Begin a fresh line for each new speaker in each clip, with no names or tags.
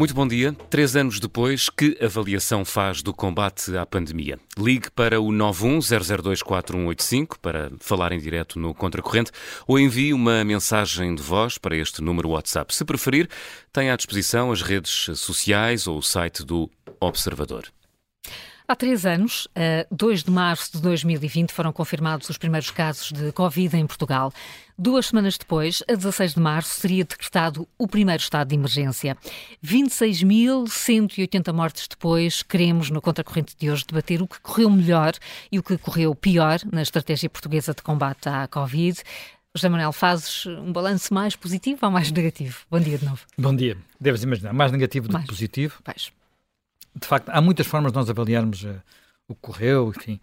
Muito bom dia. Três anos depois, que avaliação faz do combate à pandemia? Ligue para o 910024185 para falar em direto no Contracorrente ou envie uma mensagem de voz para este número WhatsApp. Se preferir, tenha à disposição as redes sociais ou o site do Observador.
Há três anos, a 2 de março de 2020, foram confirmados os primeiros casos de Covid em Portugal. Duas semanas depois, a 16 de março, seria decretado o primeiro estado de emergência. 26.180 mortes depois, queremos, no Contracorrente de hoje, debater o que correu melhor e o que correu pior na estratégia portuguesa de combate à Covid. José Manuel, fazes um balanço mais positivo ou mais negativo? Bom dia de novo.
Bom dia. Deves imaginar, mais negativo do mais. que positivo.
Vais
de facto, há muitas formas de nós avaliarmos uh, o que correu, enfim,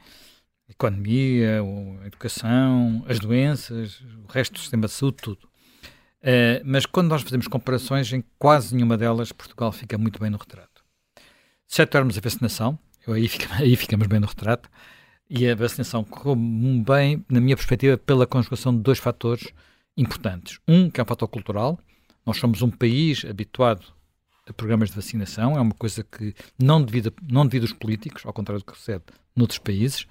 a economia, a educação, as doenças, o resto do sistema de saúde, tudo. Uh, mas quando nós fazemos comparações, em quase nenhuma delas Portugal fica muito bem no retrato. Se atuarmos a vacinação, eu, aí, fica, aí ficamos bem no retrato, e a vacinação correu bem, na minha perspectiva, pela conjugação de dois fatores importantes. Um, que é um fator cultural. Nós somos um país habituado programas de vacinação, é uma coisa que não devido, não devido aos políticos, ao contrário do que sucede noutros países.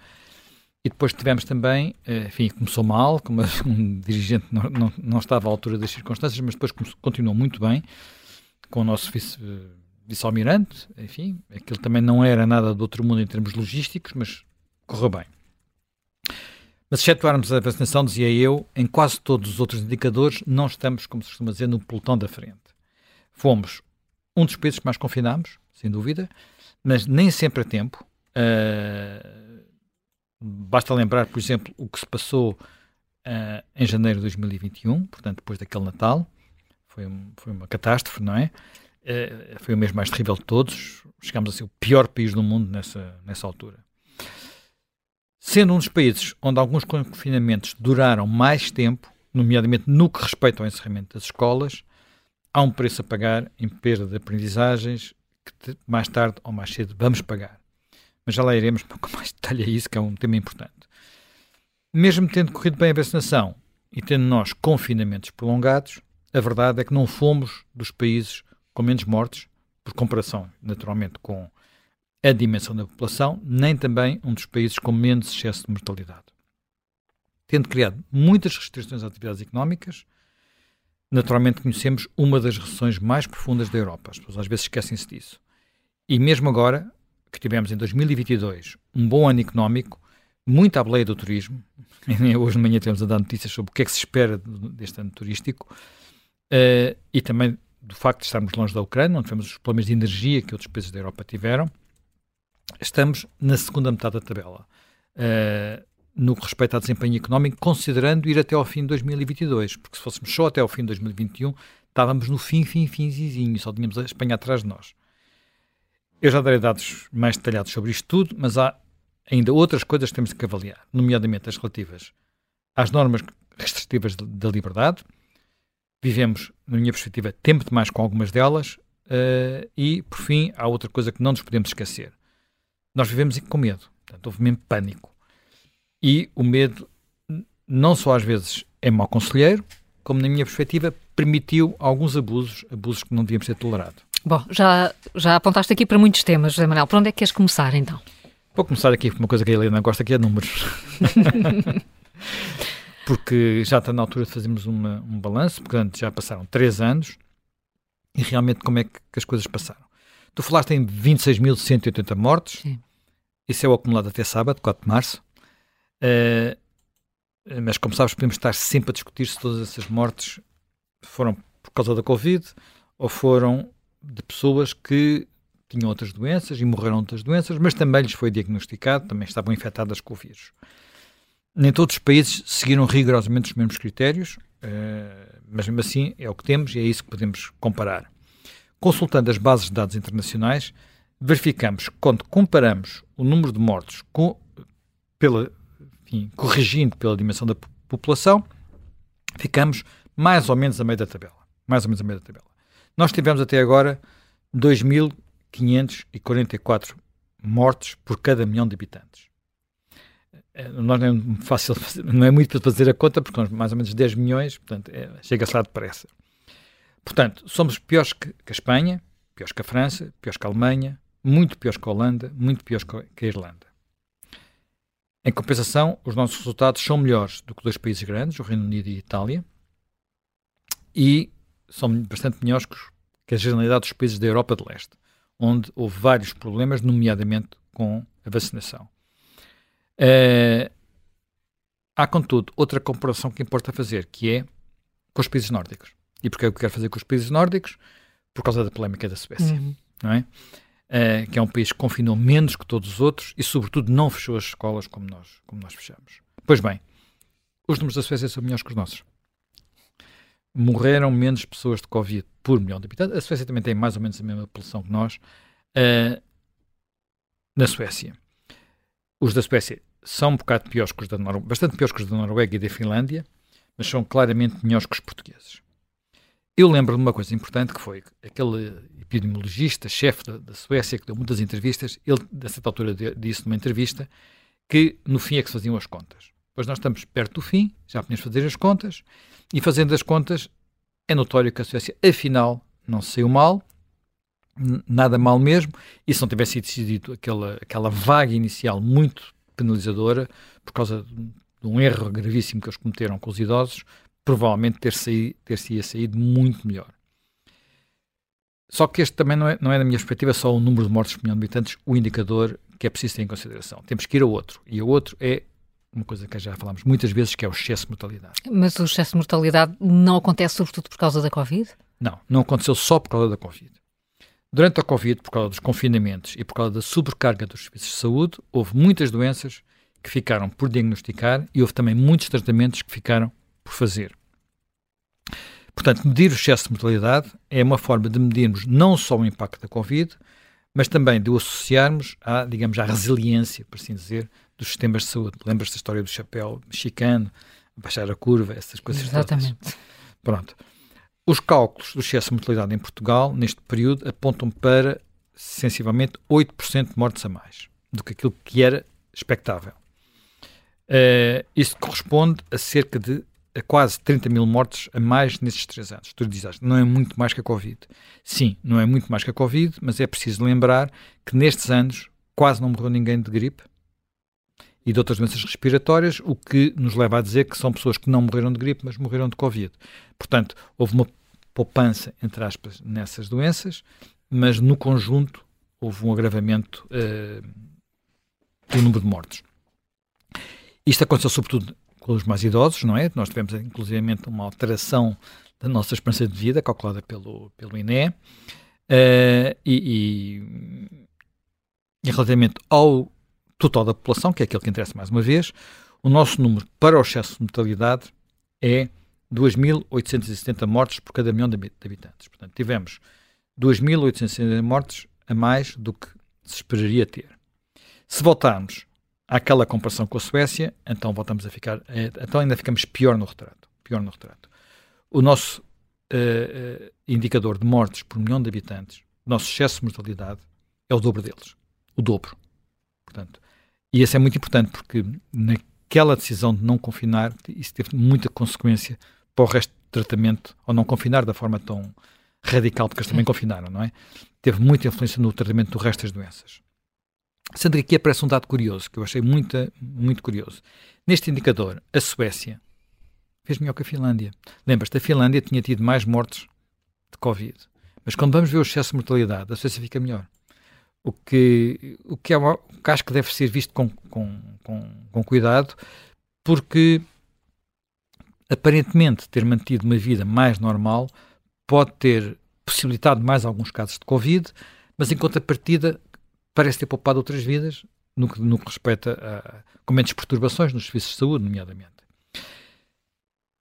E depois tivemos também, eh, enfim, começou mal, como um dirigente não, não, não estava à altura das circunstâncias, mas depois continuou muito bem, com o nosso vice, eh, vice-almirante, enfim, aquilo também não era nada do outro mundo em termos logísticos, mas correu bem. Mas excetuarmos a vacinação, dizia eu, em quase todos os outros indicadores, não estamos, como se costuma dizer, no pelotão da frente. Fomos um dos países que mais confinámos, sem dúvida, mas nem sempre a tempo. Uh, basta lembrar, por exemplo, o que se passou uh, em janeiro de 2021, portanto, depois daquele Natal. Foi, um, foi uma catástrofe, não é? Uh, foi o mês mais terrível de todos. Chegámos a ser o pior país do mundo nessa, nessa altura. Sendo um dos países onde alguns confinamentos duraram mais tempo, nomeadamente no que respeita ao encerramento das escolas, há um preço a pagar em perda de aprendizagens que mais tarde ou mais cedo vamos pagar. Mas já lá iremos com mais detalhe a isso, que é um tema importante. Mesmo tendo corrido bem a vacinação e tendo nós confinamentos prolongados, a verdade é que não fomos dos países com menos mortes, por comparação, naturalmente, com a dimensão da população, nem também um dos países com menos excesso de mortalidade. Tendo criado muitas restrições às atividades económicas, naturalmente conhecemos uma das recessões mais profundas da Europa. As pessoas às vezes esquecem-se disso. E mesmo agora, que tivemos em 2022 um bom ano económico, muito à do turismo, hoje de manhã temos a dar notícias sobre o que é que se espera deste ano turístico, uh, e também do facto de estarmos longe da Ucrânia, onde tivemos os problemas de energia que outros países da Europa tiveram, estamos na segunda metade da tabela. Uh, no que respeita ao desempenho económico, considerando ir até ao fim de 2022, porque se fôssemos só até ao fim de 2021, estávamos no fim, fim, finzinho, só tínhamos a Espanha atrás de nós. Eu já darei dados mais detalhados sobre isto tudo, mas há ainda outras coisas que temos que avaliar, nomeadamente as relativas às normas restritivas da liberdade. Vivemos, na minha perspectiva, tempo demais com algumas delas. Uh, e, por fim, há outra coisa que não nos podemos esquecer. Nós vivemos com medo. Portanto, houve mesmo pânico. E o medo, não só às vezes é mau conselheiro, como na minha perspectiva, permitiu alguns abusos, abusos que não devíamos ter tolerado.
Bom, já, já apontaste aqui para muitos temas, José Manuel. Por onde é que queres começar então?
Vou começar aqui com uma coisa que a Helena gosta, que é números. porque já está na altura de fazermos uma, um balanço, portanto já passaram três anos e realmente como é que, que as coisas passaram. Tu falaste em 26.180 mortes, Sim. isso é o acumulado até sábado, 4 de março. Uh, mas, como sabes, podemos estar sempre a discutir se todas essas mortes foram por causa da Covid ou foram de pessoas que tinham outras doenças e morreram outras doenças, mas também lhes foi diagnosticado, também estavam infectadas com o vírus. Nem todos os países seguiram rigorosamente os mesmos critérios, uh, mas mesmo assim é o que temos e é isso que podemos comparar. Consultando as bases de dados internacionais, verificamos que quando comparamos o número de mortos com, pela enfim, corrigindo pela dimensão da população, ficamos mais ou menos a meio da tabela. Mais ou menos a meio da tabela. Nós tivemos até agora 2.544 mortes por cada milhão de habitantes. Eh, nós não é fácil, não é muito para fazer a conta, porque nós mais ou menos 10 milhões, portanto, é, chega-se lá depressa. Portanto, somos piores que, que, a Espanha, piores que a França, piores que a Alemanha, muito piores que a Holanda, muito piores que a Irlanda. Em compensação, os nossos resultados são melhores do que dois países grandes, o Reino Unido e a Itália, e são bastante melhores que a generalidade dos países da Europa de Leste, onde houve vários problemas, nomeadamente com a vacinação. Uh, há, contudo, outra comparação que importa fazer, que é com os países nórdicos. E porquê é que eu quero fazer com os países nórdicos? Por causa da polémica da Suécia. Uhum. Não é? Uh, que é um país que confinou menos que todos os outros e, sobretudo, não fechou as escolas como nós, como nós fechamos. Pois bem, os números da Suécia são melhores que os nossos. Morreram menos pessoas de Covid por milhão de habitantes. A Suécia também tem mais ou menos a mesma população que nós. Uh, na Suécia. Os da Suécia são um bocado piores que os da Noruega, bastante piores que os da Noruega e da Finlândia, mas são claramente melhores que os portugueses. Eu lembro de uma coisa importante que foi aquele epidemiologista, chefe da, da, Suécia, que deu muitas entrevistas, ele, a certa altura, disse numa entrevista que no fim é que se faziam as contas. Pois nós estamos perto do fim, já podemos fazer as contas, e fazendo as contas, é notório que a Suécia, afinal, não saiu mal, nada mal mesmo, e se não tivesse decidido aquela, aquela vaga inicial muito penalizadora, por causa de um erro gravíssimo que eles cometeram com os idosos, provavelmente ter, saído, ter se ia saído muito melhor. Só que este também não é, não é, da minha perspectiva, só o número de mortes por milhão de habitantes, o indicador que é preciso ter em consideração. Temos que ir a outro. E o outro é uma coisa que já falámos muitas vezes, que é o excesso de mortalidade.
Mas o excesso de mortalidade não acontece sobretudo por causa da Covid?
Não, não aconteceu só por causa da Covid. Durante a Covid, por causa dos confinamentos e por causa da sobrecarga dos serviços de saúde, houve muitas doenças que ficaram por diagnosticar e houve também muitos tratamentos que ficaram por fazer. Portanto, medir o excesso de mortalidade é uma forma de medirmos não só o impacto da Covid, mas também de o associarmos à, digamos, à resiliência, por assim dizer, dos sistemas de saúde. Lembras da história do chapéu mexicano, baixar a curva, essas coisas
Exatamente.
Todas. Pronto. Os cálculos do excesso de mortalidade em Portugal, neste período, apontam para, sensivelmente, 8% de mortes a mais do que aquilo que era expectável. Uh, isso corresponde a cerca de a quase 30 mil mortes a mais nesses três anos. Tu dizes, não é muito mais que a Covid. Sim, não é muito mais que a Covid, mas é preciso lembrar que nestes anos quase não morreu ninguém de gripe e de outras doenças respiratórias, o que nos leva a dizer que são pessoas que não morreram de gripe, mas morreram de Covid. Portanto, houve uma poupança, entre aspas, nessas doenças, mas no conjunto houve um agravamento uh, do número de mortes. Isto aconteceu sobretudo com os mais idosos, não é? Nós tivemos inclusivamente uma alteração da nossa esperança de vida, calculada pelo, pelo INE, uh, e, e, e, relativamente ao total da população, que é aquele que interessa mais uma vez, o nosso número para o excesso de mortalidade é 2.870 mortes por cada milhão de habitantes. Portanto, tivemos 2.870 mortes a mais do que se esperaria ter. Se voltarmos àquela comparação com a Suécia, então voltamos a ficar, é, então ainda ficamos pior no retrato. Pior no retrato. O nosso uh, uh, indicador de mortes por milhão de habitantes, o nosso excesso de mortalidade, é o dobro deles. O dobro. Portanto, e isso é muito importante porque naquela decisão de não confinar, isso teve muita consequência para o resto do tratamento, ou não confinar da forma tão radical, porque eles também confinaram, não é? Teve muita influência no tratamento do resto das doenças. Sendo que aqui aparece um dado curioso, que eu achei muito, muito curioso. Neste indicador, a Suécia fez melhor que a Finlândia. Lembras-te, a Finlândia tinha tido mais mortes de Covid. Mas quando vamos ver o excesso de mortalidade, a Suécia fica melhor. O que, o que, é, o que acho que deve ser visto com, com, com, com cuidado, porque aparentemente ter mantido uma vida mais normal pode ter possibilitado mais alguns casos de Covid, mas em contrapartida parece ter poupado outras vidas no que, no que respeita a, com menos perturbações nos serviços de saúde, nomeadamente.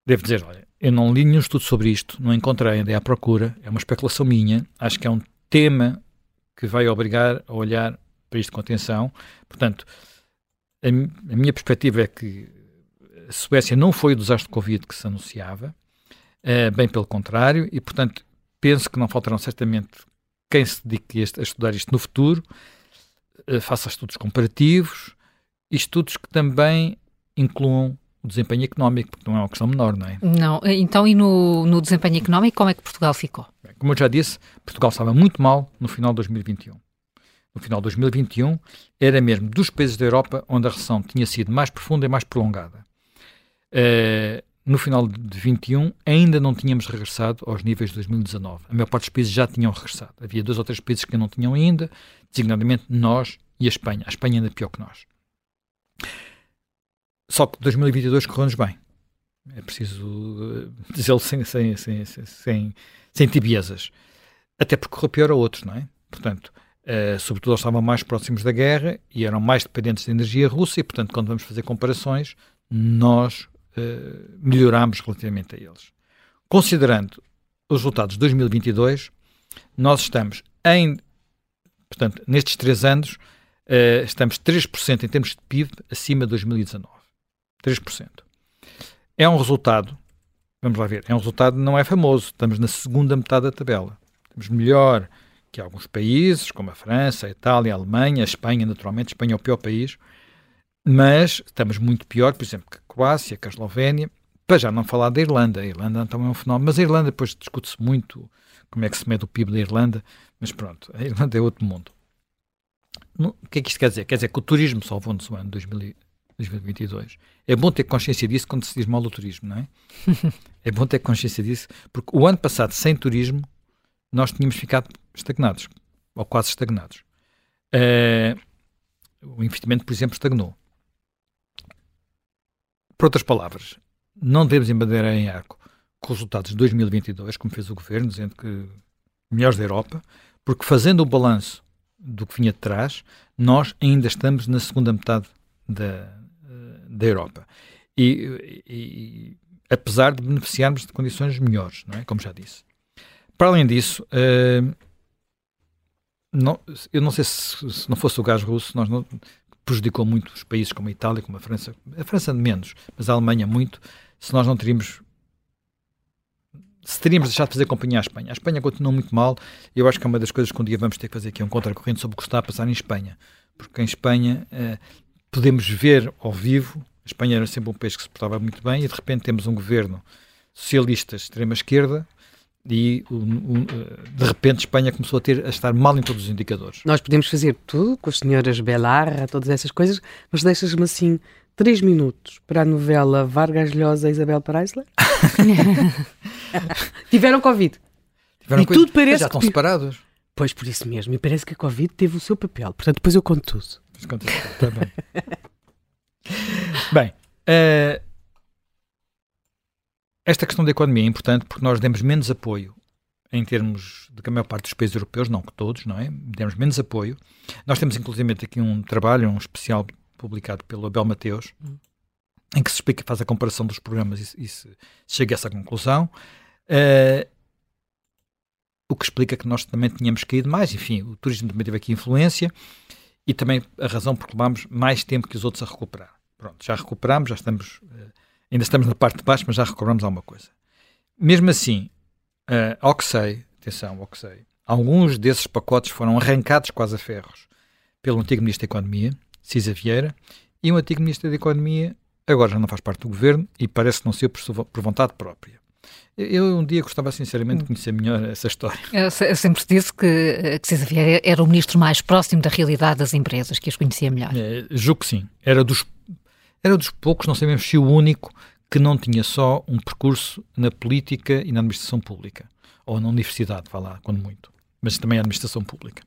Devo dizer, olha, eu não li nenhum estudo sobre isto, não encontrei, andei à procura, é uma especulação minha, acho que é um tema que vai obrigar a olhar para isto com atenção. Portanto, a, a minha perspectiva é que a Suécia não foi o desastre de Covid que se anunciava, uh, bem pelo contrário, e portanto penso que não faltarão certamente quem se dedique a estudar isto no futuro, faça estudos comparativos e estudos que também incluam o desempenho económico, porque não é uma questão menor, não é?
Não. Então, e no, no desempenho económico, como é que Portugal ficou?
Como eu já disse, Portugal estava muito mal no final de 2021. No final de 2021, era mesmo dos países da Europa onde a recessão tinha sido mais profunda e mais prolongada. Uh, no final de 2021, ainda não tínhamos regressado aos níveis de 2019. A maior parte dos países já tinham regressado. Havia dois ou três países que não tinham ainda, designadamente nós e a Espanha. A Espanha ainda pior que nós. Só que 2022 correu-nos bem. É preciso uh, dizê-lo sem, sem, sem, sem, sem tibiezas. Até porque correu pior a outros, não é? Portanto, uh, sobretudo eles estavam mais próximos da guerra e eram mais dependentes da energia russa e, portanto, quando vamos fazer comparações, nós uh, melhorámos relativamente a eles. Considerando os resultados de 2022, nós estamos em, portanto, nestes três anos, uh, estamos 3% em termos de PIB acima de 2019. 3%. É um resultado, vamos lá ver, é um resultado não é famoso, estamos na segunda metade da tabela. Estamos melhor que alguns países, como a França, a Itália, a Alemanha, a Espanha, naturalmente, a Espanha é o pior país, mas estamos muito pior, por exemplo, que a Croácia, que a Eslovénia, para já não falar da Irlanda. A Irlanda também é um fenómeno, mas a Irlanda depois discute-se muito como é que se mede o PIB da Irlanda, mas pronto, a Irlanda é outro mundo. O que é que isto quer dizer? Quer dizer que o turismo salvou-nos o ano 2000, 2022. É bom ter consciência disso quando se diz mal do turismo, não é? é bom ter consciência disso, porque o ano passado, sem turismo, nós tínhamos ficado estagnados, ou quase estagnados. Uh, o investimento, por exemplo, estagnou. Por outras palavras, não devemos embadeirar em arco com os resultados de 2022, como fez o governo, dizendo que melhores da Europa, porque fazendo o balanço do que vinha de trás, nós ainda estamos na segunda metade da, da Europa. E, e, apesar de beneficiarmos de condições melhores, não é? como já disse. Para além disso, uh, não, eu não sei se, se, não fosse o gás russo, nós não, prejudicou muito os países como a Itália, como a França, a França menos, mas a Alemanha muito, se nós não teríamos se teríamos deixado de fazer companhia à Espanha. A Espanha continua muito mal e eu acho que é uma das coisas que um dia vamos ter que fazer aqui um contracorrente sobre o que está a passar em Espanha. Porque em Espanha uh, podemos ver ao vivo, a Espanha era sempre um país que se portava muito bem e de repente temos um governo socialista de extrema-esquerda e de repente Espanha começou a, ter, a estar mal em todos os indicadores.
Nós podemos fazer tudo com as senhoras Belarra, todas essas coisas, mas deixas-me assim três minutos para a novela Vargas Llosa e Isabel Preisler? Tiveram Covid.
Tiveram e tudo parece já estão que... separados.
Pois, por isso mesmo. E parece que a Covid teve o seu papel. Portanto, depois eu conto tudo.
Conta tudo, está bem. bem, uh, esta questão da economia é importante porque nós demos menos apoio em termos de que a maior parte dos países europeus, não que todos, não é? Demos menos apoio. Nós temos inclusive aqui um trabalho, um especial publicado pelo Abel Mateus, hum. em que se explica, faz a comparação dos programas e, e se, chega a essa conclusão. Uh, o que explica que nós também tínhamos caído mais. Enfim, o turismo também teve aqui influência e também a razão porque levámos mais tempo que os outros a recuperar. Pronto, já recuperamos, já estamos. Uh, ainda estamos na parte de baixo, mas já recobramos alguma coisa. Mesmo assim, uh, ao que sei, atenção, ao que sei, alguns desses pacotes foram arrancados quase a ferros pelo antigo Ministro da Economia, Cisa Vieira, e um antigo Ministro da Economia agora já não faz parte do governo e parece não ser por, vontade própria. Eu um dia gostava sinceramente de conhecer melhor essa história.
Eu sempre disse que, que César Vieira era o ministro mais próximo da realidade das empresas, que as conhecia melhor.
É, julgo que sim. Era dos, era dos poucos, não sabemos se o único, que não tinha só um percurso na política e na administração pública. Ou na universidade, vá lá, quando muito. Mas também a administração pública.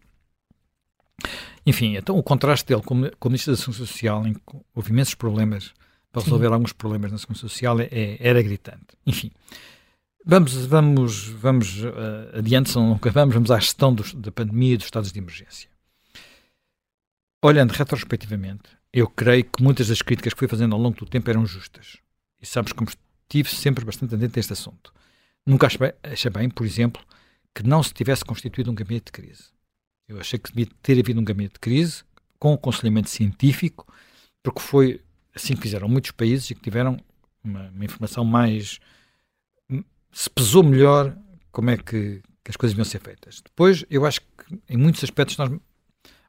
Enfim, então o contraste dele com, o Ministro da Segurança Social, em que houve imensos problemas para resolver Sim. alguns problemas na Segurança Social, é, é, era gritante. Enfim, vamos, vamos, vamos uh, adiante, se não acabamos, vamos à gestão dos, da pandemia e dos estados de emergência. Olhando retrospectivamente, eu creio que muitas das críticas que fui fazendo ao longo do tempo eram justas. E sabes como estive sempre bastante atento a este assunto. Nunca achei bem, por exemplo, que não se tivesse constituído um gabinete de crise. Eu achei que devia ter havido um gabinete de crise com aconselhamento científico, porque foi assim que fizeram muitos países e que tiveram uma, uma informação mais. se pesou melhor como é que, que, as coisas deviam ser feitas. Depois, eu acho que em muitos aspectos nós.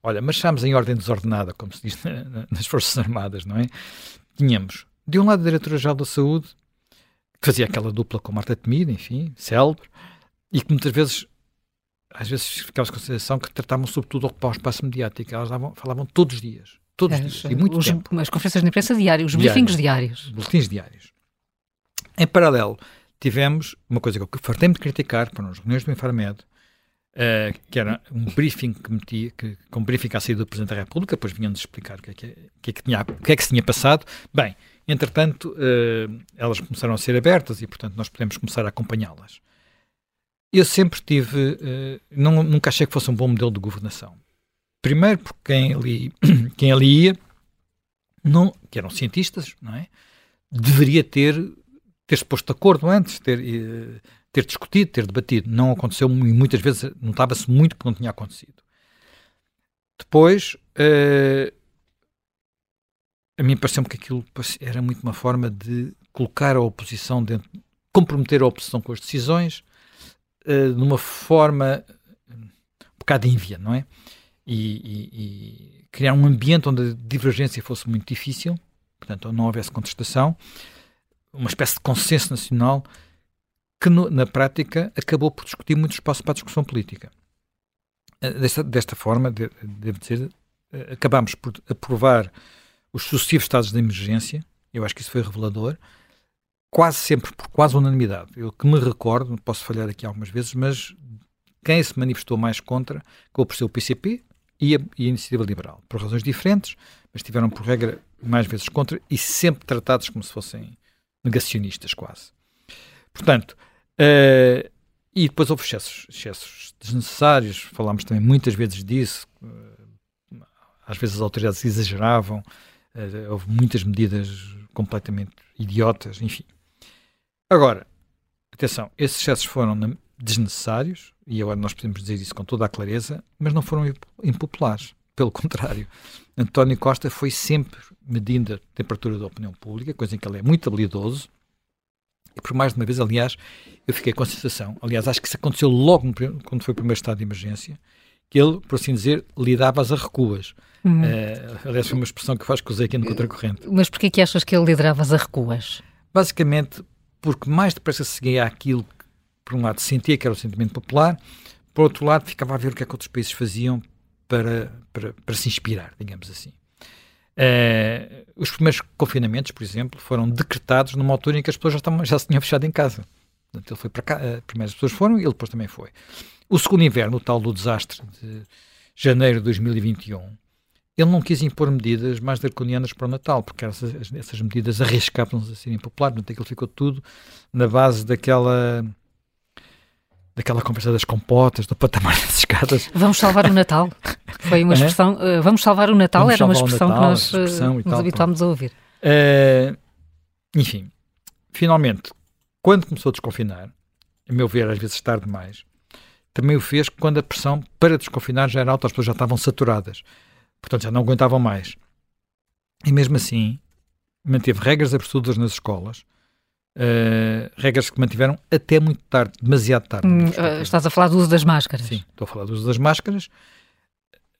Olha, marchámos em ordem desordenada, como se diz na, na, nas Forças Armadas, não é? Tínhamos De um lado, a Diretora-Geral da Saúde, que fazia aquela dupla com Marta Temido, enfim, célebre, e que muitas vezes, às vezes ficava-se com a sensação que tratavam sobretudo ocupar o espaço mediático. Elas davam, falavam todos os dias. Todos os dias. E muito
os,
tempo.
As conferências de imprensa diárias, os briefings diários.
Boletins diários. Em paralelo, tivemos uma coisa que eu fartei-me de criticar para as reuniões do Infarmed, Uh, que era um briefing que metia, que, com briefing à saída do Presidente da República, depois vinham-nos explicar o que, é que, que, é que, tinha, que é que se tinha passado. Bem, entretanto, uh, elas começaram a ser abertas e, portanto, nós podemos começar a acompanhá-las. Eu sempre tive, uh, não, nunca achei que fosse um bom modelo de governação. Primeiro porque quem ali, quem ali ia, não, que eram cientistas, não é? Deveria ter ter-se posto de acordo antes, ter, ter discutido, ter debatido. Não aconteceu e muitas vezes notava-se muito que não tinha acontecido. Depois, uh, a mim pareceu-me que aquilo era muito uma forma de colocar a oposição dentro, comprometer a oposição com as decisões, uh, de uma forma um bocado ínvia, não é? E, e, e, criar um ambiente onde a divergência fosse muito difícil, portanto, não houvesse contestação, uma espécie de consenso nacional que no, na prática acabou por discutir muito espaço para a discussão política. Eh, desta, desta forma, de, devo dizer, eh, acabámos por aprovar os sucessivos estados de emergência, eu acho que isso foi revelador, quase sempre por quase unanimidade. Eu que me recordo, posso falhar aqui algumas vezes, mas quem se manifestou mais contra acabou por ser o PCP e a, e a Iniciativa Liberal, por razões diferentes, mas tiveram por regra mais vezes contra e sempre tratados como se fossem negacionistas quase. Portanto, Uh, e depois houve excessos, excessos desnecessários, falámos também muitas vezes disso, uh, às vezes as autoridades exageravam, uh, houve muitas medidas completamente idiotas, enfim. Agora, atenção, esses excessos foram desnecessários, e agora nós podemos dizer isso com toda a clareza, mas não foram impopulares. Pelo contrário, António Costa foi sempre medindo a temperatura da opinião pública, coisa em que ele é muito habilidoso, e por mais de uma vez, aliás, eu fiquei com a sensação, aliás, acho que isso aconteceu logo no, quando foi o primeiro estado de emergência, que ele, por assim dizer, lidava-as a recuas. Uhum. Uh, aliás, foi uma expressão que faz que usei aqui no Contracorrente.
Mas porquê que achas que ele liderava as a recuas?
Basicamente, porque mais depressa seguia aquilo que, por um lado, sentia que era o sentimento popular, por outro lado, ficava a ver o que é que outros países faziam para, para, para se inspirar, digamos assim. Uh, os primeiros confinamentos, por exemplo, foram decretados numa altura em que as pessoas já, estavam, já se tinham fechado em casa. Portanto, ele foi para cá, uh, primeiro as pessoas foram e ele depois também foi. O segundo inverno, o tal do desastre de janeiro de 2021, ele não quis impor medidas mais draconianas para o Natal, porque essas, essas medidas arriscavam-se a serem impopulares, portanto aquilo ficou tudo na base daquela daquela conversa das compotas, do patamar das escadas.
Vamos salvar o Natal. Foi uma expressão. Uh, vamos salvar o Natal, vamos era uma expressão Natal, que nós uh, nos tal, habituámos a ouvir.
Uh, enfim, finalmente, quando começou a desconfinar, a meu ver, às vezes tarde demais, também o fez quando a pressão para desconfinar já era alta, as pessoas já estavam saturadas, portanto já não aguentavam mais. E mesmo assim, manteve regras absurdas nas escolas, Uh, regras que mantiveram até muito tarde, demasiado tarde. Hum,
uh, estás a falar do uso das máscaras?
Sim, estou a falar do uso das máscaras.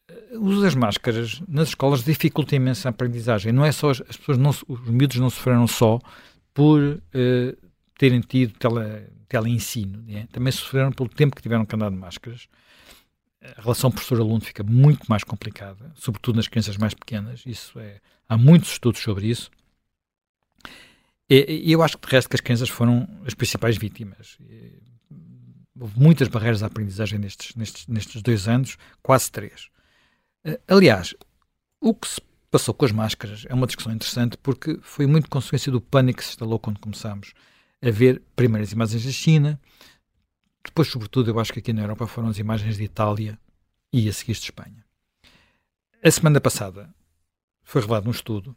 Eh, o uso das máscaras nas escolas dificulta imenso a aprendizagem. Não é só as, as pessoas, não, os miúdos não sofreram só por uh, terem tido tele, teleensino, né? também sofreram pelo tempo que tiveram que andar de máscaras. A relação professor-aluno fica muito mais complicada, sobretudo nas crianças mais pequenas. Isso é, há muitos estudos sobre isso. E eu acho que de resto que as crianças foram as principais vítimas. Houve muitas barreiras à aprendizagem nestes, nestes, nestes dois anos, quase três. Eh, aliás, o que se passou com as máscaras é uma discussão interessante porque foi muito consequência do pânico que se instalou quando começámos a ver primeiras imagens da China, depois, sobretudo, eu acho que aqui na Europa foram as imagens de Itália e a seguir de Espanha. A semana passada foi revelado um estudo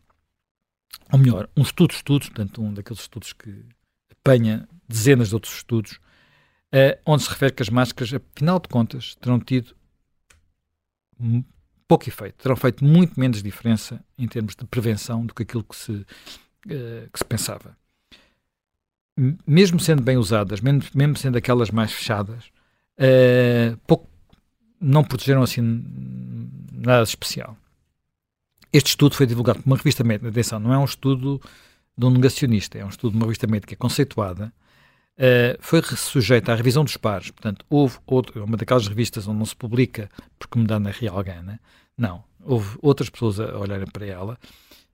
ou melhor, um estudo de estudos, portanto, um daqueles estudos que apanha dezenas de outros estudos, uh, onde se refere que as máscaras, afinal de contas, terão tido pouco efeito, terão feito muito menos diferença em termos de prevenção do que aquilo que se, uh, que se pensava. Mesmo sendo bem usadas, mesmo, mesmo sendo aquelas mais fechadas, uh, pouco, não protegeram assim nada especial. Este estudo foi divulgado por uma revista médica. Atenção, não é um estudo de um negacionista, é um estudo de uma revista médica conceituada, uh, foi sujeita à revisão dos pares. Portanto, houve outro, uma daquelas revistas onde não se publica porque me dá na real gana. Não. Houve outras pessoas a olharem para ela.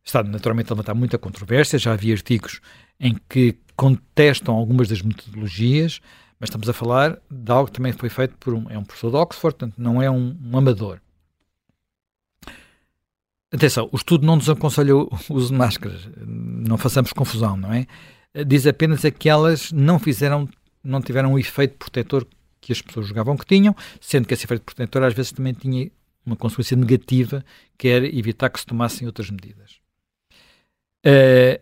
Está naturalmente a levantar muita controvérsia. Já havia artigos em que contestam algumas das metodologias, mas estamos a falar de algo que também foi feito por um, é um professor de Oxford, portanto não é um, um amador. Atenção, o estudo não nos aconselha o uso de máscaras, não façamos confusão, não é? Diz apenas é que elas não fizeram, não tiveram o efeito protetor que as pessoas julgavam que tinham, sendo que esse efeito protetor às vezes também tinha uma consequência negativa, que era evitar que se tomassem outras medidas. Uh,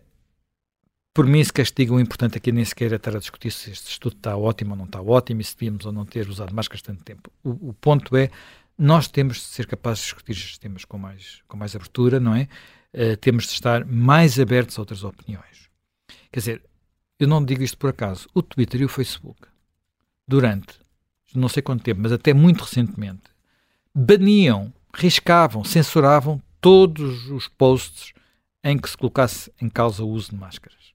por mim, se castiga, o importante aqui nem sequer é estar a discutir se este estudo está ótimo ou não está ótimo e se devíamos ou não ter usado máscaras tanto tempo. O, o ponto é nós temos de ser capazes de discutir estes temas com mais, com mais abertura, não é? Uh, temos de estar mais abertos a outras opiniões. Quer dizer, eu não digo isto por acaso. O Twitter e o Facebook, durante não sei quanto tempo, mas até muito recentemente, baniam, riscavam, censuravam todos os posts em que se colocasse em causa o uso de máscaras.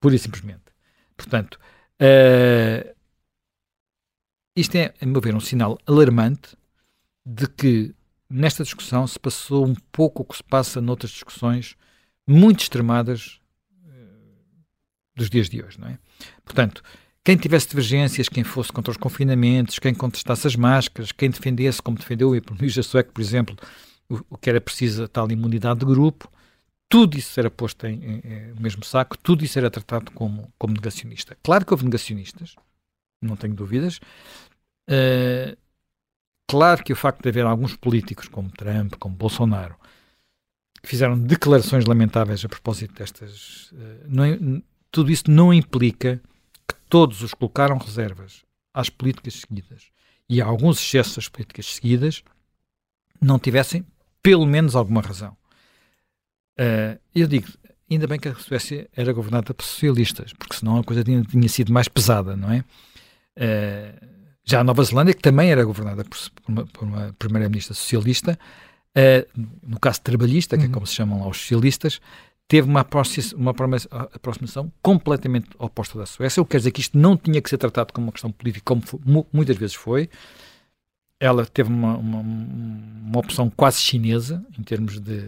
Pura e simplesmente. Portanto, uh, isto é, a meu ver, um sinal alarmante de que nesta discussão se passou um pouco o que se passa noutras discussões muito extremadas uh, dos dias de hoje, não é? Portanto, quem tivesse divergências, quem fosse contra os confinamentos, quem contestasse as máscaras, quem defendesse, como defendeu o economista sueco, por exemplo, o, o que era preciso a tal imunidade de grupo, tudo isso era posto em, em, em, mesmo saco, tudo isso era tratado como, como negacionista. Claro que houve negacionistas, não tenho dúvidas, uh, Claro que o facto de haver alguns políticos, como Trump, como Bolsonaro, que fizeram declarações lamentáveis a propósito destas. Eh, não, é, tudo isso não implica que todos os colocaram reservas às políticas seguidas e a alguns excessos das políticas seguidas não tivessem pelo menos alguma razão. Uh, eu digo, ainda bem que a Suécia era governada por socialistas, porque senão a coisa tinha, tinha sido mais pesada, não é? Uh, já a Nova Zelândia, que também era governada por, uma, uma primeira-ministra socialista, uh, no caso trabalhista, que é uhum. é como se chamam lá os socialistas, teve uma, uma aproximação completamente oposta da Suécia, o que quer dizer que isto não tinha que ser tratado como uma questão política, como foi, muitas vezes foi. Ela teve uma, uma, uma, opção quase chinesa, em termos de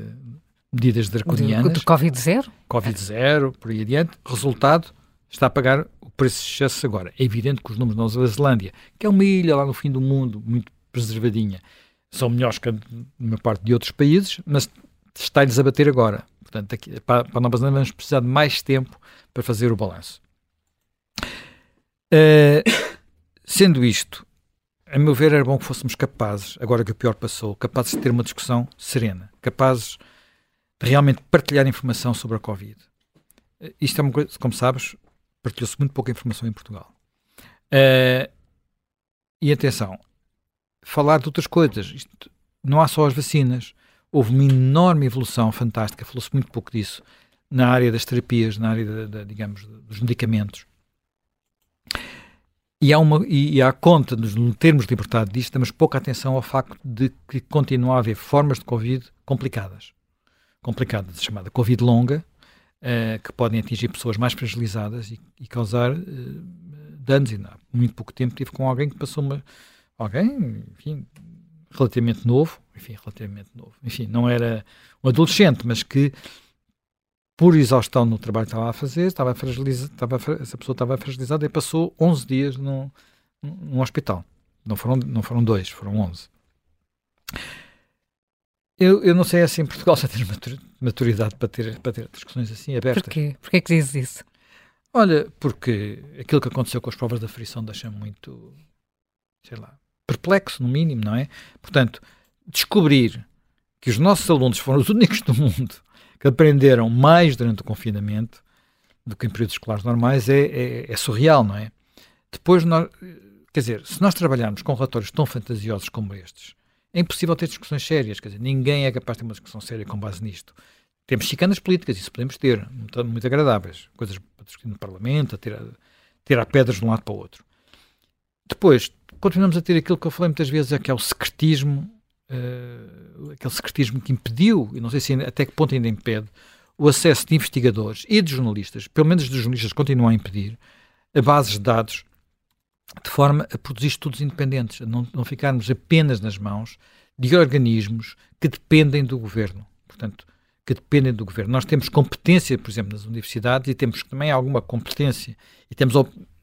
medidas draconianas.
De, de Covid zero?
Covid zero, por aí adiante. Resultado, está a pagar por esse excesso agora. É evidente que os números da Nova Zelândia, que é uma ilha lá no fim do mundo, muito preservadinha, são melhores que a maior parte de outros países, mas está-lhes a bater agora. Portanto, aqui, para, para a Nova Zelândia vamos precisar de mais tempo para fazer o balanço. Uh, sendo isto, a meu ver, era bom que fôssemos capazes, agora que o pior passou, capazes de ter uma discussão serena, capazes de realmente partilhar informação sobre a Covid. Uh, isto é uma coisa, como sabes, partilhou-se muito pouca informação em Portugal. Uh, e atenção, falar de outras coisas. Isto, não há só as vacinas. Houve uma enorme evolução fantástica, falou-se muito pouco disso, na área das terapias, na área, de, de, digamos, dos medicamentos. E há, uma, e há conta, nos termos libertado disto, damos pouca atenção ao facto de que continua a haver formas de Covid complicadas. Complicadas, chamada Covid longa, uh, que podem atingir pessoas mais fragilizadas e, e causar uh, danos. E há muito pouco tempo tive com alguém que passou uma. Alguém, enfim, relativamente novo, enfim, relativamente novo, enfim, não era um adolescente, mas que por exaustão no trabalho que estava a fazer, estava estava, essa pessoa estava fragilizada e passou 11 dias no, no hospital. Não foram, não foram dois, foram 11. Eu, eu não sei se em Portugal já tens maturidade para ter, para ter discussões assim abertas.
Porquê? Porquê que dizes isso?
Olha, porque aquilo que aconteceu com as provas da frição deixa-me muito, sei lá, perplexo, no mínimo, não é? Portanto, descobrir que os nossos alunos foram os únicos do mundo que aprenderam mais durante o confinamento do que em períodos escolares normais é, é, é surreal, não é? Depois, nós, quer dizer, se nós trabalharmos com relatórios tão fantasiosos como estes, é impossível ter discussões sérias. Quer dizer, ninguém é capaz de ter uma discussão séria com base nisto. Temos chicanas políticas, isso podemos ter, muito, muito agradáveis. Coisas para discutir no Parlamento, a tirar, tirar pedras de um lado para o outro. Depois, continuamos a ter aquilo que eu falei muitas vezes, é que é o secretismo, uh, aquele secretismo que impediu, e não sei se até que ponto ainda impede, o acesso de investigadores e de jornalistas, pelo menos de jornalistas continuam a impedir, a bases de dados, de forma a produzir estudos independentes, a não, não ficarmos apenas nas mãos de organismos que dependem do governo. Portanto, que dependem do governo. Nós temos competência, por exemplo, nas universidades e temos também alguma competência, e temos,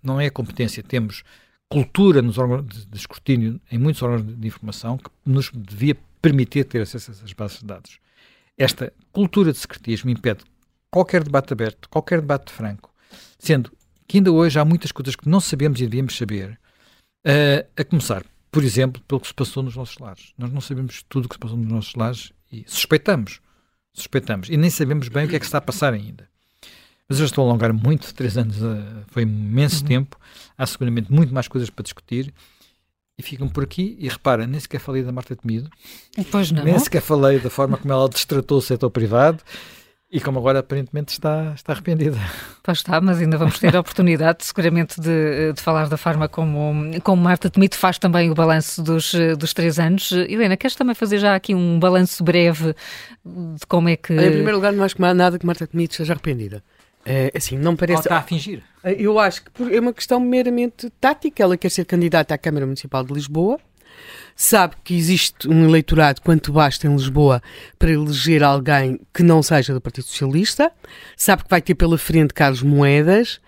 não é competência, temos cultura nos órgãos de escrutínio, em muitos órgãos de informação, que nos devia permitir ter acesso a essas bases de dados. Esta cultura de secretismo impede qualquer debate aberto, qualquer debate franco, sendo que ainda hoje há muitas coisas que não sabemos e devíamos saber, uh, a começar, por exemplo, pelo que se passou nos nossos lares. Nós não sabemos tudo o que se passou nos nossos lares e suspeitamos, suspeitamos, e nem sabemos bem o que é que está a passar ainda. Mas eu estou a alongar muito, três anos uh, foi imenso uhum. tempo, há seguramente muito mais coisas para discutir, e ficam por aqui. E repara, nem sequer falei da Marta Temido.
Pois não.
Nem sequer falei da forma como ela destratou o setor privado. E como agora aparentemente está, está arrependida.
Pois está, mas ainda vamos ter a oportunidade seguramente de, de falar da forma como, como Marta Temido faz também o balanço dos, dos três anos. Helena, queres também fazer já aqui um balanço breve de como é que...
Em primeiro lugar, não acho que nada que Marta Temido seja arrependida. É, assim, não parece. Ou
está a fingir?
Eu acho que é uma questão meramente tática. Ela quer ser candidata à Câmara Municipal de Lisboa. Sabe que existe um eleitorado quanto basta em Lisboa para eleger alguém que não seja do Partido Socialista. Sabe que vai ter pela frente Carlos Moedas.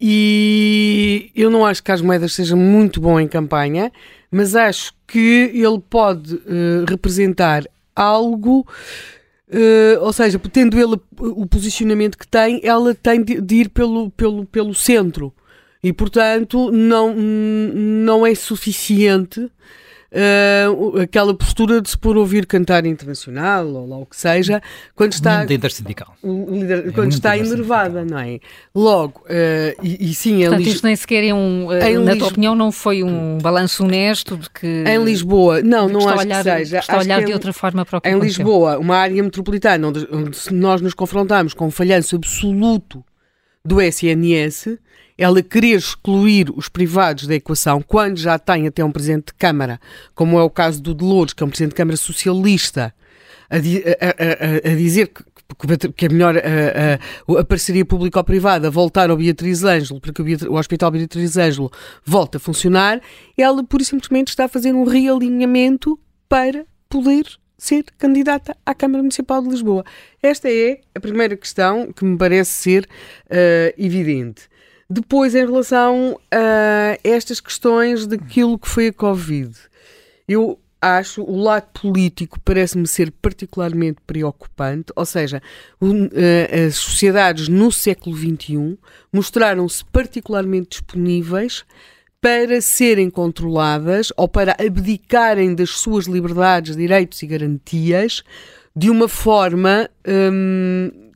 E eu não acho que Carlos Moedas seja muito bom em campanha, mas acho que ele pode uh, representar algo Uh, ou seja, tendo ele o posicionamento que tem, ela tem de, de, ir pelo, pelo, pelo centro. E, portanto, não, não é suficiente uh, aquela postura de se pôr a ouvir cantar internacional ou lá o que seja, quando está.
líder sindical.
Líder, é quando está enervada, não é? Logo, uh, e, e, sim,
Portanto, Lis... isto nem sequer é um. Uh, na Lis... tua opinião, não foi um balanço honesto de que.
Em Lisboa, não, não acho olhar, que seja.
Está a olhar de outra forma para o que
Em aconteceu. Lisboa, uma área metropolitana onde, onde nós nos confrontamos com um falhanço absoluto do SNS ela querer excluir os privados da equação quando já tem até um presidente de Câmara, como é o caso do Dolores, que é um presidente de Câmara socialista, a, a, a, a dizer que que é melhor a, a, a parceria público-privada voltar ao Beatriz Ângelo, para que o, o, Hospital Beatriz Ângelo volte a funcionar, ela pura e simplesmente está a fazer um realinhamento para poder ser candidata à Câmara Municipal de Lisboa. Esta é a primeira questão que me parece ser uh, evidente. Depois, em relação a estas questões daquilo que foi a Covid, eu acho o lado político parece-me ser particularmente preocupante, ou seja, eh, as sociedades no século XXI mostraram-se particularmente disponíveis para serem controladas ou para abdicarem das suas liberdades, direitos e garantias de uma forma hum,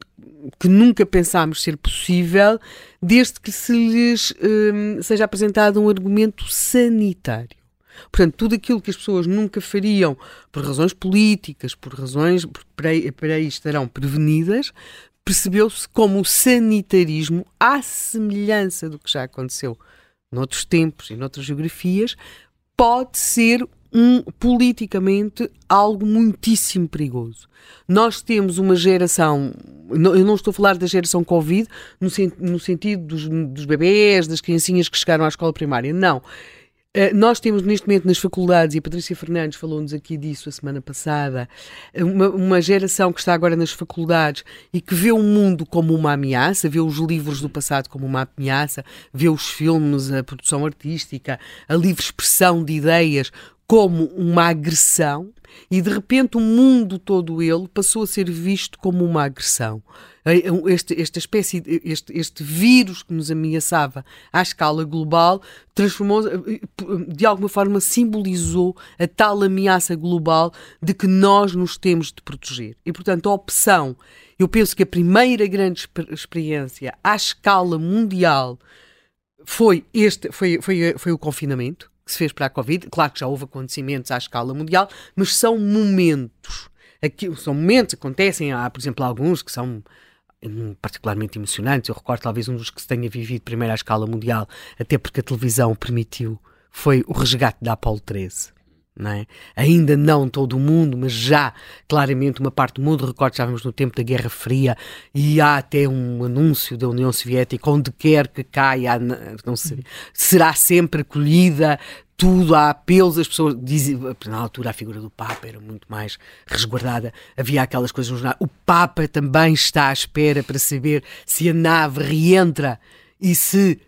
que nunca pensámos ser possível, desde que se lhes um, seja apresentado um argumento sanitário. Portanto, tudo aquilo que as pessoas nunca fariam por razões políticas, por razões para, aí estarão prevenidas, percebeu-se como o sanitarismo, à semelhança do que já aconteceu noutros tempos e noutras geografias, pode ser um, politicamente algo muitíssimo perigoso. Nós temos uma geração, eu não estou a falar da geração Covid no, no sentido dos, dos bebés, das criancinhas que chegaram à escola primária, não. Eh, nós temos neste momento nas faculdades, e a Patrícia Fernandes falou-nos aqui disso a semana passada, uma, uma, geração que está agora nas faculdades e que vê o mundo como uma ameaça, vê os livros do passado como uma ameaça, vê os filmes, a produção artística, a livre expressão de ideias como uma agressão e de repente o mundo todo ele passou a ser visto como uma agressão. Este, esta espécie, este, este vírus que nos ameaçava à escala global transformou, de alguma forma simbolizou a tal ameaça global de que nós nos temos de proteger. E portanto a opção, eu penso que a primeira grande experiência à escala mundial foi este, foi, foi, foi o confinamento que se fez para a Covid. Claro que já houve acontecimentos à escala mundial, mas são momentos. Aqui, são momentos, acontecem, há, por exemplo, alguns que são hum, particularmente emocionantes. Eu recordo talvez um dos que se tenha vivido primeiro à escala mundial, até porque a televisão permitiu, foi o resgate da Apollo 13. Não é? Ainda não todo o mundo, mas já claramente uma parte do mundo. Recordo, estávamos no tempo da Guerra Fria e há até um anúncio da União Soviética onde quer que caia, não sei, será sempre acolhida. Tudo há apelos, as pessoas dizem, na altura a figura do Papa era muito mais resguardada, havia aquelas coisas no jornal. O Papa também está à espera para saber se a nave reentra e se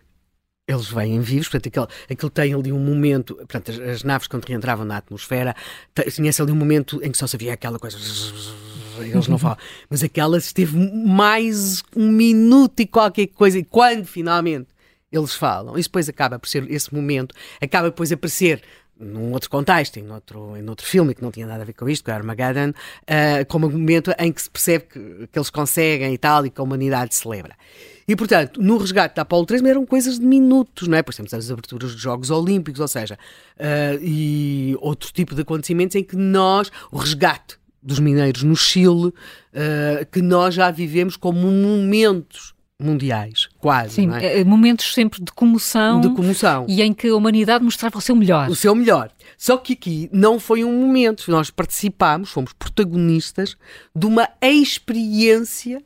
eles vêm vivos, portanto, aquilo, aquilo tem ali um momento, portanto, as, as naves quando reentravam na atmosfera, tinha-se ali um momento em que só se via aquela coisa, eles não falam, mas aquela esteve mais um minuto e qualquer coisa, e quando finalmente eles falam, isso depois acaba por ser, esse momento, acaba depois a aparecer num outro contexto, em outro, em outro filme que não tinha nada a ver com isto, é Armageddon, uh, como um momento em que se percebe que, que eles conseguem e tal, e que a humanidade celebra. E, portanto, no resgate da Apollo 13 eram coisas de minutos, não é? Pois temos as aberturas dos Jogos Olímpicos, ou seja, uh, e outro tipo de acontecimentos em que nós, o resgate dos mineiros no Chile, uh, que nós já vivemos como momentos mundiais, quase.
Sim,
é?
Eh, momentos sempre de comoção,
de comoção
e em que a humanidade mostrava o seu melhor.
O seu melhor. Só que aqui não foi um momento, nós participámos, fomos protagonistas de uma experiência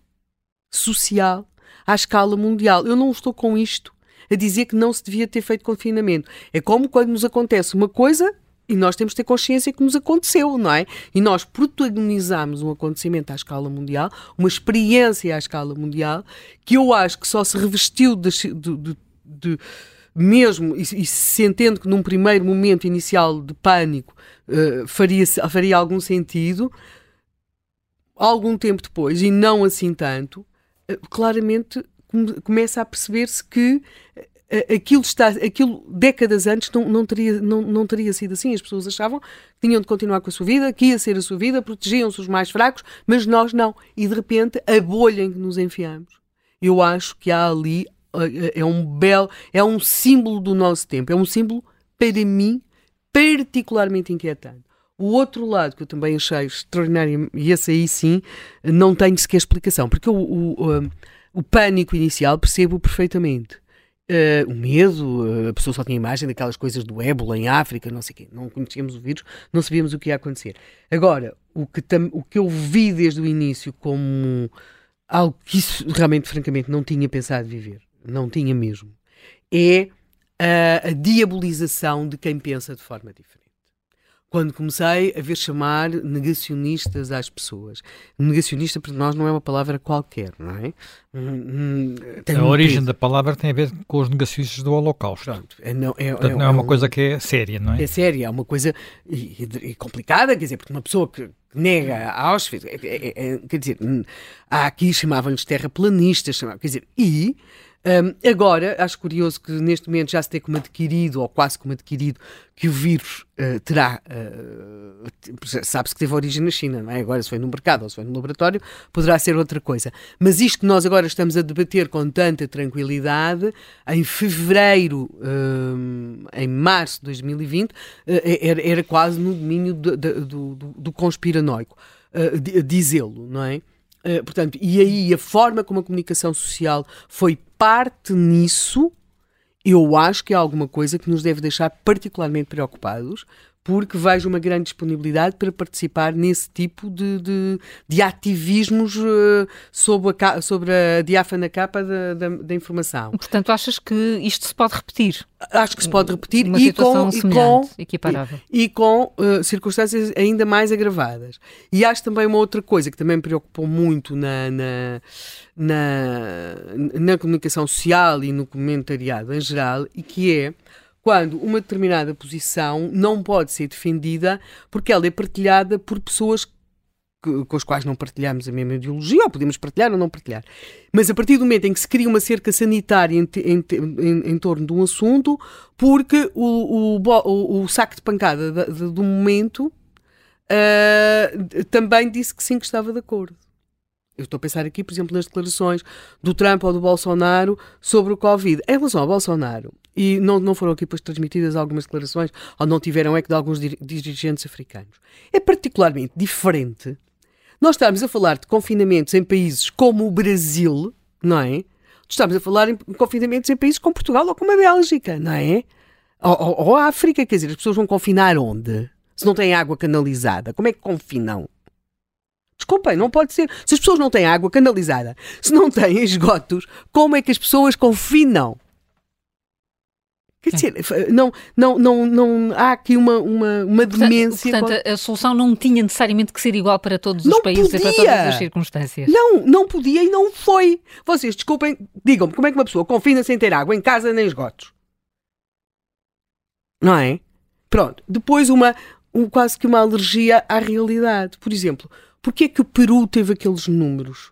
social à escala mundial. Eu não estou com isto a dizer que não se devia ter feito confinamento. É como quando nos acontece uma coisa e nós temos de ter consciência que nos aconteceu, não é? E nós protagonizamos um acontecimento à escala mundial, uma experiência à escala mundial, que eu acho que só se revestiu de, de, de, de mesmo, e, e se entende que num primeiro momento inicial de pânico uh, faria, faria algum sentido, algum tempo depois, e não assim tanto, claramente começa a perceber-se que aquilo está aquilo décadas antes não, não, teria, não, não teria sido assim. As pessoas achavam que tinham de continuar com a sua vida, que ia ser a sua vida, protegiam-se os mais fracos, mas nós não. E de repente a bolha em que nos enfiamos. Eu acho que há ali é um belo, é um símbolo do nosso tempo, é um símbolo para mim particularmente inquietante. O outro lado que eu também achei extraordinário, e esse aí sim, não tenho sequer explicação, porque o, o, o, o pânico inicial percebo perfeitamente Uh, o medo, uh, a pessoa só tinha imagem daquelas coisas do ébola em África, não sei quê. Não conhecíamos o vírus, não sabíamos o que ia acontecer. Agora, o que, tam, o que eu vi desde o início como algo que isso realmente, francamente, não tinha pensado viver, não tinha mesmo, é a, a diabolização de quem pensa de forma diferente quando comecei a ver chamar negacionistas às pessoas. Negacionista para nós não é uma palavra qualquer, não é?
Hum, hum, a origem peso. da palavra tem a ver com os negacionistas do Holocausto. Pronto, é, não, é, Portanto, é, não é, uma um, coisa que é séria, não é?
É séria, é uma coisa e, e, complicada, quer dizer, porque uma pessoa que nega a Auschwitz, é, é, é, quer dizer, hum, há aqui chamavam-lhes terraplanistas, chamavam, quer dizer, e um, agora, acho curioso que neste momento já se tem como adquirido, ou quase como adquirido, que o vírus uh, terá, uh, sabe-se que teve origem na China, não é? Agora, se foi no mercado ou se foi no laboratório, poderá ser outra coisa. Mas isto que nós agora estamos a debater com tanta tranquilidade, em fevereiro, um, em março de 2020, uh, era, era, quase no domínio do, do, do, do conspiranoico, dizê-lo, não é? Uh, portanto, e aí a forma como a comunicação social foi parte nisso, eu acho que é alguma coisa que nos deve deixar particularmente preocupados, porque vejo uma grande disponibilidade para participar nesse tipo de, de, de ativismos uh, sobre, a, sobre a diáfana capa da, da, da, informação.
Portanto, achas que isto se pode repetir?
Acho que se pode repetir
uma
e com,
e com, equiparável.
E, e com uh, circunstâncias ainda mais agravadas. E acho também uma outra coisa que também me preocupou muito na, na, na, na comunicação social e no comentariado em geral, e que é quando uma determinada posição não pode ser defendida porque ela é partilhada por pessoas que, com as quais não partilhamos a mesma ideologia, ou podemos partilhar ou não partilhar. Mas a partir do momento em que se cria uma cerca sanitária em, em, em, em torno de um assunto, porque o, o, o, o saco de pancada do momento uh, também disse que sim, que estava de acordo. Eu estou a pensar aqui, por exemplo, nas declarações do Trump ou do Bolsonaro sobre o Covid. Em relação ao Bolsonaro, e não, não foram aqui depois transmitidas algumas declarações, ou não tiveram eco de alguns dirigentes africanos. É particularmente diferente nós estamos a falar de confinamentos em países como o Brasil, não é? Estamos a falar em confinamentos em países como Portugal ou como a Bélgica, não é? Ou, ou, ou a África, quer dizer, as pessoas vão confinar onde? Se não têm água canalizada, como é que confinam? Desculpem, não pode ser. Se as pessoas não têm água canalizada, se não têm esgotos, como é que as pessoas confinam? Quer dizer, não, não, não, não há aqui uma, uma, uma demência.
Portanto, portanto, a solução não tinha necessariamente que ser igual para todos os não países podia. e para todas as circunstâncias.
Não, não podia e não foi. Vocês, desculpem, digam-me, como é que uma pessoa confina sem ter água em casa nem esgotos? Não é? Pronto. Depois uma, um, quase que uma alergia à realidade. Por exemplo, porquê é que o Peru teve aqueles números?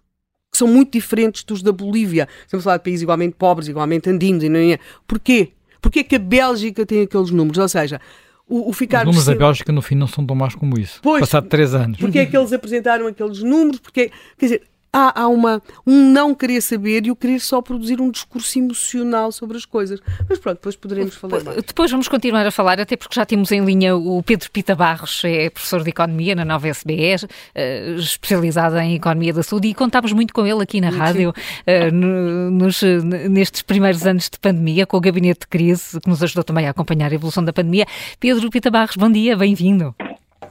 Que são muito diferentes dos da Bolívia. Estamos a falar de países igualmente pobres, igualmente andinos. E não é? Porquê? Porquê é que a Bélgica tem aqueles números? Ou seja, o, o ficar...
Os números da Bélgica, no fim, não são tão maus como isso. Pois, Passado três anos.
Porquê é que eles apresentaram aqueles números? Porque, quer dizer, há, há uma, um não querer saber e o querer só produzir um discurso emocional sobre as coisas. Mas pronto, depois poderemos falar mais.
Depois vamos continuar a falar, até porque já temos em linha o Pedro Pita Barros, é professor de Economia na nova SBE, eh, especializado em Economia da Saúde, e contámos muito com ele aqui na rádio eh, nos, nestes primeiros anos de pandemia, com o Gabinete de Crise, que nos ajudou também a acompanhar a evolução da pandemia. Pedro Pita Barros, bom dia, bem-vindo.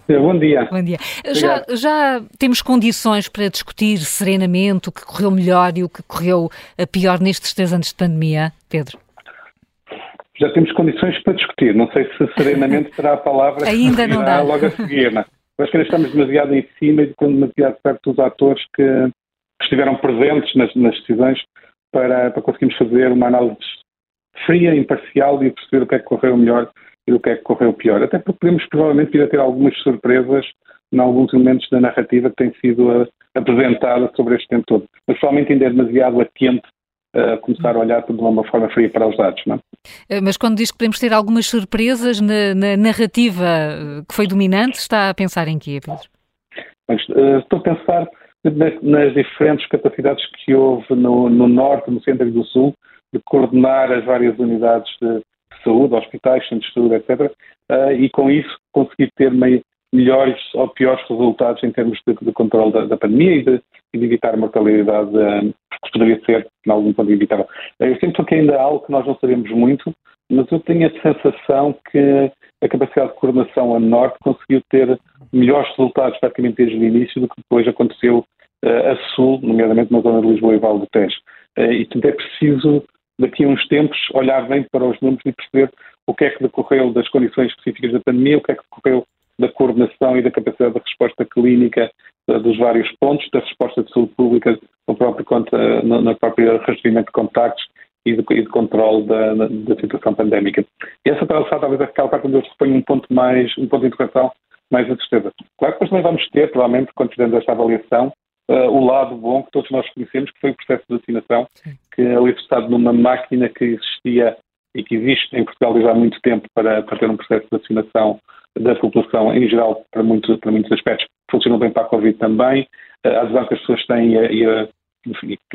Bom dia.
Bom dia. Já, já, temos condições para discutir serenamente o que correu melhor e o que correu pior nestes três anos de pandemia, Pedro?
Já temos condições para discutir. Não sei se serenamente será a palavra
ainda não dá.
logo a seguir. Não. Acho que ainda estamos demasiado em cima e demasiado perto dos atores que, que estiveram presentes nas, nas decisões para, para conseguirmos fazer uma análise fria, imparcial e perceber o que é que correu melhor e do que é que correu pior. Até porque podemos provavelmente vir a ter algumas surpresas em alguns elementos da narrativa que têm sido uh, apresentada sobre este tempo todo. Mas provavelmente ainda é demasiado atento a começar a olhar de uma forma fria para os dados. Não
é? Mas quando diz que podemos ter algumas surpresas na, na narrativa que foi dominante, está a pensar em quê, Pedro?
Mas, uh, estou a pensar nas diferentes capacidades que houve no, no, Norte, no Centro e no Sul, de coordenar as várias unidades de, saúde, hospitais, centros de saúde, etc. Uh, e com isso conseguir ter melhores ou piores resultados em termos de, de controle da, da, pandemia e de, de evitar mortalidade, uh, que poderia ser, em algum ponto, evitável. Eu sinto que ainda há algo que nós não sabemos muito, mas eu tenho a sensação que a capacidade de coordenação a norte conseguiu ter melhores resultados praticamente desde o início do que depois aconteceu uh, a sul, nomeadamente na zona de Lisboa e Val do Tejo. Uh, e, portanto, é preciso daqui a uns tempos, olhar bem para os números e perceber o que é que decorreu das condições específicas da pandemia, o que é que decorreu da coordenação e da capacidade de resposta clínica uh, dos vários pontos, da resposta de saúde pública no próprio no, na própria rastreamento de contactos e de, e de controle da, da, situação pandémica. E essa talvez é aquela parte onde eu suponho um ponto mais, um ponto de interrogação mais a certeza. Claro que depois também vamos ter, provavelmente, quando fizermos esta avaliação, uh, o lado bom que todos nós conhecemos, que foi o processo de vacinação. Que alicerçado numa máquina que existia e que existe em Portugal desde há muito tempo para, para ter um processo de vacinação da população em geral para, muito, para muitos aspectos. Funcionou bem para a Covid também. A adesão que as pessoas têm e a, e a,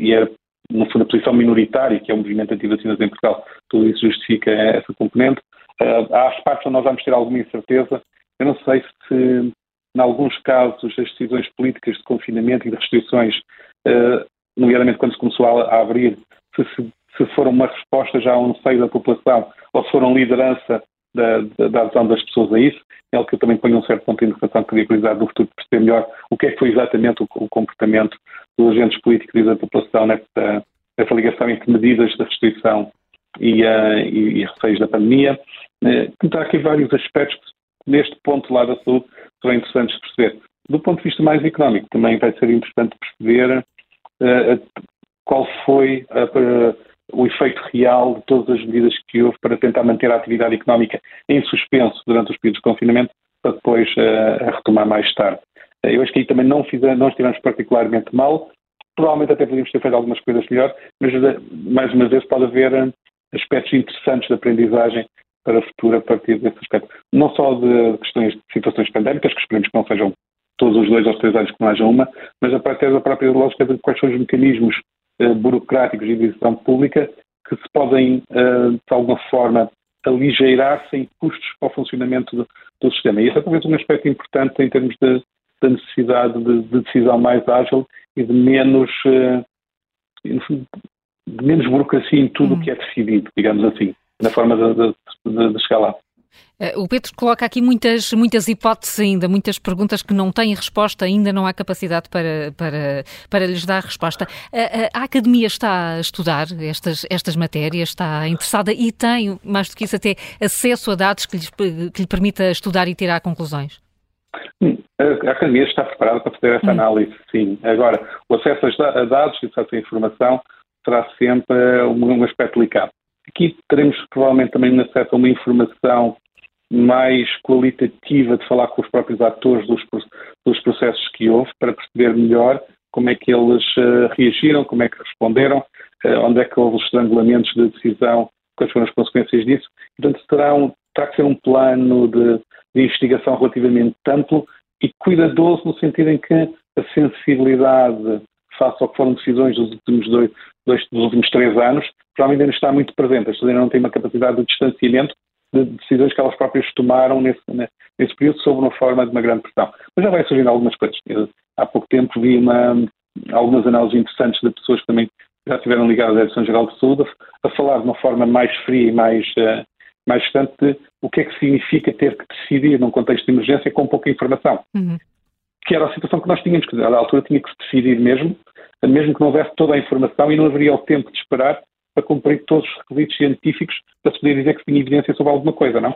e a no fundo, a posição minoritária, que é o movimento anti-vacinas em Portugal, tudo isso justifica essa componente. Há aspectos onde nós vamos ter alguma incerteza. Eu não sei se em alguns casos, as decisões políticas de confinamento e de restrições, nomeadamente quando se começou a, a abrir, se, se, foram uma resposta já a um seio da população ou se foram liderança da, da, da, adesão das pessoas a isso, é algo que eu também ponho um certo ponto de interrogação que queria precisar do futuro perceber melhor o que é que foi exatamente o, o comportamento dos agentes políticos e da população nesta, nesta ligação entre medidas de restrição e, uh, e, e receios da pandemia. Uh, então, há aqui vários aspectos neste ponto lá da saúde serão interessantes de perceber. Do ponto de vista mais económico, também vai ser importante perceber qual foi uh, o efeito real de todas as medidas que houve para tentar manter a atividade económica em suspenso durante os períodos de confinamento, para depois retomar mais tarde. eu acho que aí também não, fizemos, não estivemos particularmente mal, provavelmente até podíamos ter feito algumas coisas melhor, mas mais uma vez pode haver aspectos interessantes de aprendizagem para o futuro a partir desse aspecto. Não só de questões de situações pandémicas, que esperemos que não sejam todos os dois ou três anos que não haja uma, mas a partir da própria lógica de quais são os mecanismos uh, burocráticos de decisão pública que se podem, uh, de alguma forma, aligeirar sem custos para o funcionamento do, do sistema. E esse é talvez um aspecto importante em termos de, da necessidade de, de, decisão mais ágil e de menos, uh, de menos burocracia em tudo o hum. que é decidido, digamos assim na forma de, de, de chegar lá.
Eh, o Pedro coloca aqui muitas, muitas hipóteses ainda, muitas perguntas que não têm resposta, ainda não há capacidade para, para, para lhes dar resposta. A, a, a Academia está a estudar estas, estas matérias, está interessada e tem, mais do que isso, até acesso a dados que, lhes, que lhe permita estudar e tirar conclusões?
A Academia está preparada para fazer essa hum. análise, sim. Agora, o acesso a dados e o acesso à informação será sempre um, um aspecto delicado. Aqui teremos provavelmente também acesso a uma informação mais qualitativa de falar com os próprios atores dos, dos processos que houve para perceber melhor como é que eles uh, reagiram, como é que responderam, uh, onde é que houve os estrangulamentos de decisão, quais foram as consequências disso. Portanto, terá, um, terá que ser um plano de, de investigação relativamente amplo e cuidadoso no sentido em que a sensibilidade face ao que foram decisões dos últimos dois, dois dos últimos três anos, provavelmente ainda está muito presente. Pessoas ainda não têm uma capacidade de distanciamento de decisões que elas próprias tomaram nesse, nesse período sob uma forma de uma grande pressão. Mas já vai surgindo algumas coisas. Eu, há pouco tempo vi uma, algumas análises interessantes de pessoas que também já estiveram ligadas à Direção-Geral de Saúde a, a, falar de uma forma mais fria e mais, uh, mais distante de o que é que significa ter que decidir num contexto de emergência com pouca informação. Uhum. Que era a situação que nós tínhamos, que à altura tinha que se decidir mesmo, mesmo que não houvesse toda a informação e não haveria o tempo de esperar para cumprir todos os requisitos científicos para se poder dizer que se tinha evidência sobre alguma coisa, não?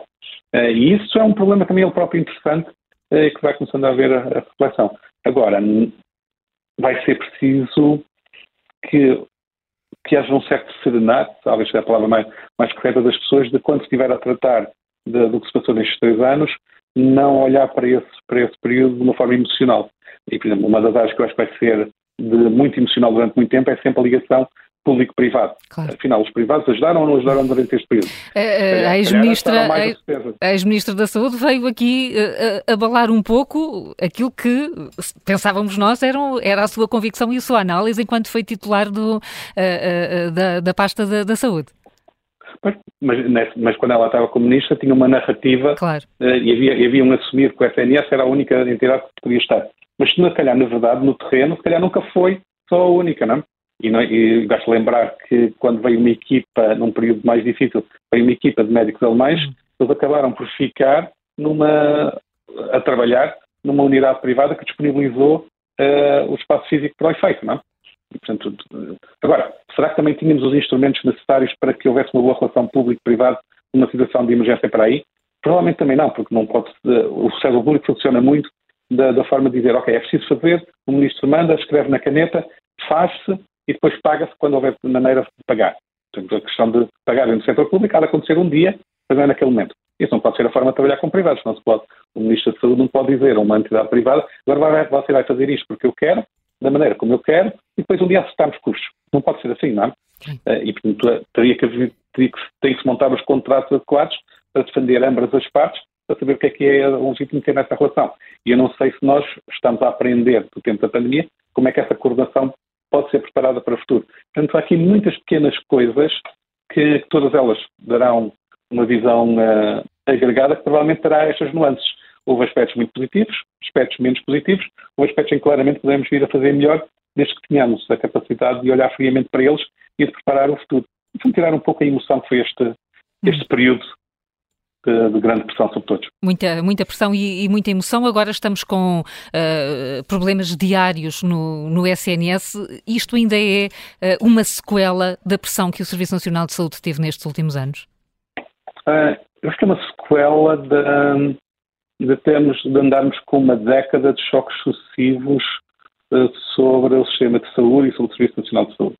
Uh, e isso é um problema também ele próprio interessante uh, que vai começando a haver a, a reflexão. Agora, vai ser preciso que, que haja um certo serenato, talvez seja a palavra mais, mais correta das pessoas, de quando estiver a tratar de, do que se passou nestes três anos, não olhar para esse, para esse período de uma forma emocional. E, por exemplo, uma das áreas que eu acho que vai ser de muito emocional durante muito tempo é sempre a ligação público-privado. Claro. Afinal, os privados ajudaram ou não ajudaram durante este período?
A, a ex-ministra ex da Saúde veio aqui uh, abalar um pouco aquilo que pensávamos nós eram, era a sua convicção e a sua análise enquanto foi titular do, da, da, pasta da, da Saúde.
Mas, mas, quando ela estava como ministra tinha uma narrativa
claro.
e, havia, e havia um assumir que o SNS era a única entidade que podia estar. Mas se calhar, na verdade, no terreno, se calhar nunca foi só a única, não é? E, não, e gosto de lembrar que quando veio uma equipa, num período mais difícil, veio uma equipa de médicos alemães, uhum. eles acabaram por ficar numa, a trabalhar numa unidade privada que disponibilizou uh, o espaço físico para o efeito, não é? E, portanto, agora, será que também tínhamos os instrumentos necessários para que houvesse uma boa relação público-privado numa situação de emergência para aí? Provavelmente também não, porque não pode, o setor público funciona muito da, da, forma de dizer, ok, é preciso fazer, o ministro manda, escreve na caneta, faz-se e depois paga-se quando houver maneira de pagar. Portanto, a questão de pagar no setor público há de acontecer um dia, mas não é naquele momento. Isso não pode ser a forma de trabalhar com privados, não se pode. O Ministro da Saúde não pode dizer a uma entidade privada, agora vai, você vai fazer isto porque eu quero, da maneira como eu quero, e depois um dia acertamos custos. Não pode ser assim, não é? Uh, e, portanto, teria que, teria que, tem que se montar os contratos adequados para defender ambas as partes, para saber o que é que é legítimo ter nessa relação. E eu não sei se nós estamos a aprender do tempo da pandemia como é que essa coordenação pode ser preparada para o futuro. Portanto, há aqui muitas pequenas coisas que todas elas darão uma visão uh, agregada que provavelmente terá estas nuances. Houve aspectos muito positivos, aspectos menos positivos, houve aspectos em que claramente podemos vir a fazer melhor, desde que tenhamos a capacidade de olhar friamente para eles e de preparar o futuro. Vamos tirar um pouco a emoção que foi este, este período de, de, grande pressão sobre todos.
Muita, muita pressão e, e muita emoção. Agora estamos com uh, problemas diários no, no SNS. Isto ainda é uh, uma sequela da pressão que o Serviço Nacional de Saúde teve nestes últimos anos?
Uh, eu acho que é uma sequela de, de, termos, de andarmos com uma década de choques sucessivos sobre o sistema de saúde e sobre o Serviço Nacional de Saúde.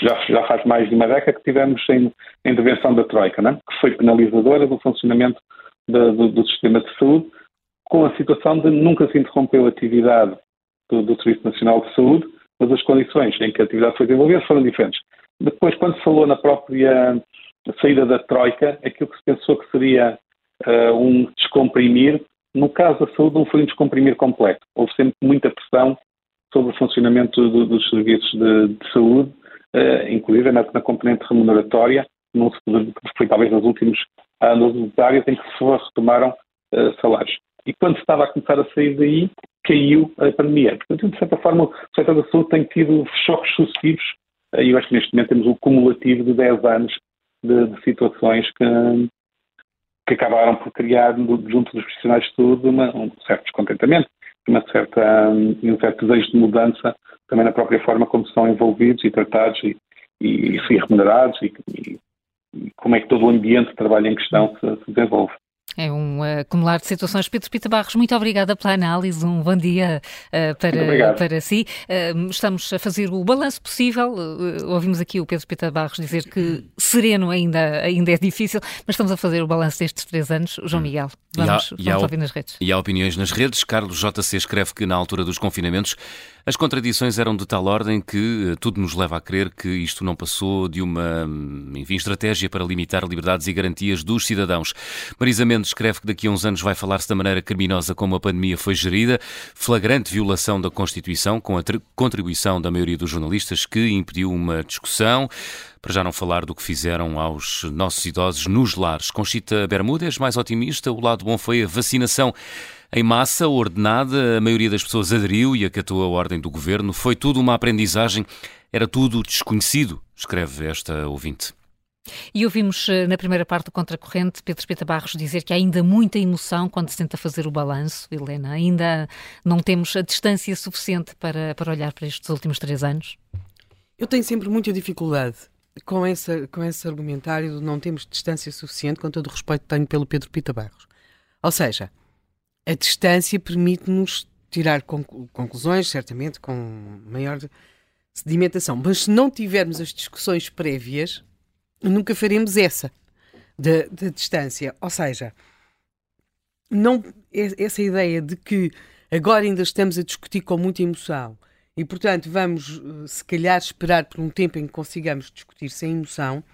Já, já faz mais de uma década que tivemos em, a intervenção da Troika, né? que foi penalizadora do funcionamento do, do, sistema de saúde, com a situação de nunca se interrompeu a atividade do, do Serviço Nacional de Saúde, mas as condições em que a atividade foi desenvolvida foram diferentes. Depois, quando se falou na própria saída da Troika, aquilo que se pensou que seria uh, um descomprimir, no caso da saúde não foi um descomprimir completo. Houve sempre muita pressão sobre o funcionamento do, dos serviços de, de saúde, uh, inclusive na, na, componente remuneratória, se, foi talvez nos últimos anos áreas em que se retomaram uh, salários. E quando estava a começar a sair daí, caiu a pandemia. Portanto, de certa forma, o setor da saúde tem tido choques sucessivos uh, e eu acho que neste momento temos um cumulativo de 10 anos de, de situações que, que acabaram por criar junto dos profissionais de saúde um certo descontentamento, uma certa, um, certo desejo de mudança também na própria forma como são envolvidos e tratados e, e, e remunerados e, e, como é que todo o ambiente de trabalho em questão se, se desenvolve.
É um acumular de situações. Pedro Pita Barros, muito obrigada pela análise. Um bom dia uh, para, para si. Uh, estamos a fazer o balanço possível. Uh, ouvimos aqui o Pedro Pita Barros dizer que sereno ainda, ainda é difícil, mas estamos a fazer o balanço destes três anos. João hum. Miguel, vamos, e há, vamos ouvir nas redes.
E há opiniões nas redes. Carlos JC escreve que na altura dos confinamentos as contradições eram de tal ordem que eh, tudo nos leva a crer que isto não passou de uma hum, enfim, estratégia para limitar liberdades e garantias dos cidadãos. Marisa Mendes escreve que daqui a uns anos vai falar-se da maneira criminosa como a pandemia foi gerida, flagrante violação da Constituição, com a contribuição da maioria dos jornalistas que impediu uma discussão. Para já não falar do que fizeram aos nossos idosos nos lares. Conchita Bermudes, mais otimista, o lado bom foi a vacinação. Em massa, ordenada, a maioria das pessoas aderiu e acatou a ordem do governo. Foi tudo uma aprendizagem, era tudo desconhecido, escreve esta ouvinte.
E ouvimos eh, na primeira parte do Contracorrente Pedro Espeta Barros dizer que há ainda muita emoção quando se tenta fazer o balanço, Helena. Ainda não temos a distância suficiente para, para olhar para estes últimos três anos?
Eu tenho sempre muita dificuldade com, essa, com esse argumentário de não temos distância suficiente, com todo o respeito que tenho pelo Pedro Pita Barros. Ou seja, a distância permite-nos tirar conclusões, certamente, com maior sedimentação. Mas se não tivermos as discussões prévias, nunca faremos essa da, da distância. Ou seja, não, essa ideia de que agora ainda estamos a discutir com muita emoção e, portanto, vamos, eh, se calhar, esperar por um tempo em que consigamos discutir sem emoção,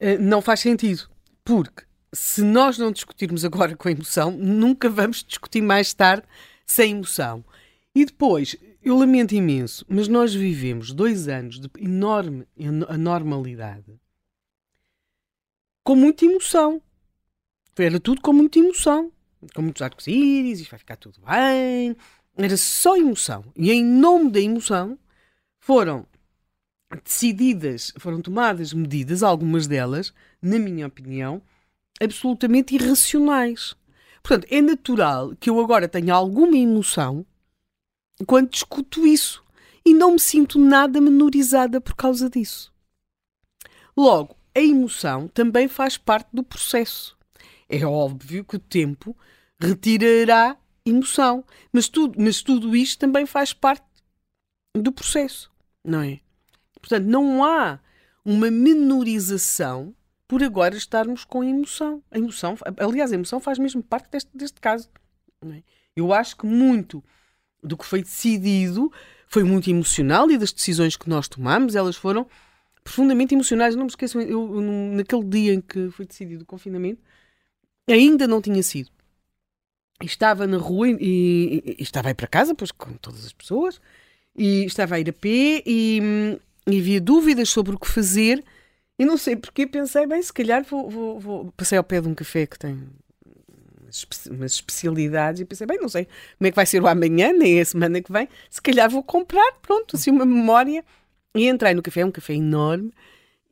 eh, não faz sentido. Porque se nós não discutirmos agora com emoção, nunca vamos discutir mais tarde sem emoção. E depois, eu lamento imenso, mas nós vivemos dois anos de enorme anormalidade com muita emoção. Era tudo com muita emoção. Com muitos arco-íris, isto vai ficar tudo bem. Era só emoção. E em nome da emoção foram decididas, foram tomadas medidas, algumas delas, na minha opinião, absolutamente irracionais. Portanto, é natural que eu agora tenha alguma emoção quando discuto isso e não me sinto nada menorizada por causa disso. Logo, a emoção também faz parte do processo. É óbvio que o tempo retirará emoção, mas tudo, mas tudo isto também faz parte do processo, não é? Portanto, não há uma menorização por agora estarmos com emoção. A emoção, aliás, a emoção faz mesmo parte deste, deste caso. É? Eu acho que muito do que foi decidido foi muito emocional e das decisões que nós tomamos, elas foram profundamente emocionais. Não me esqueçam, eu, naquele dia em que foi decidido o confinamento, ainda não tinha sido. Estava na rua e, e, e estava a ir para casa, pois com todas as pessoas, e estava a ir a pé e, e havia dúvidas sobre o que fazer e não sei porque pensei, bem, se calhar vou, vou, vou... Passei ao pé de um café que tem umas especialidades e pensei, bem, não sei como é que vai ser o amanhã, nem a semana que vem, se calhar vou comprar, pronto, assim uma memória. E entrei no café, é um café enorme,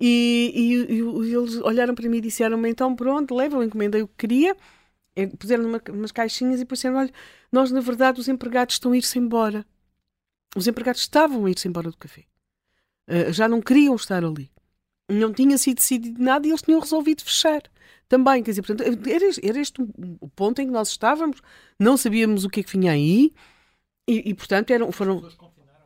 e, e, e eles olharam para mim e disseram-me, então pronto, leva, eu encomendei o que queria, puseram numa, umas caixinhas e disseram, olha, nós na verdade os empregados estão a ir-se embora. Os empregados estavam a ir-se embora do café. Uh, já não queriam estar ali não tinha sido decidido nada e eles tinham resolvido fechar também. Quer dizer, portanto, era, era este o ponto em que nós estávamos, não sabíamos o que é que vinha aí e, e portanto, eram, foram.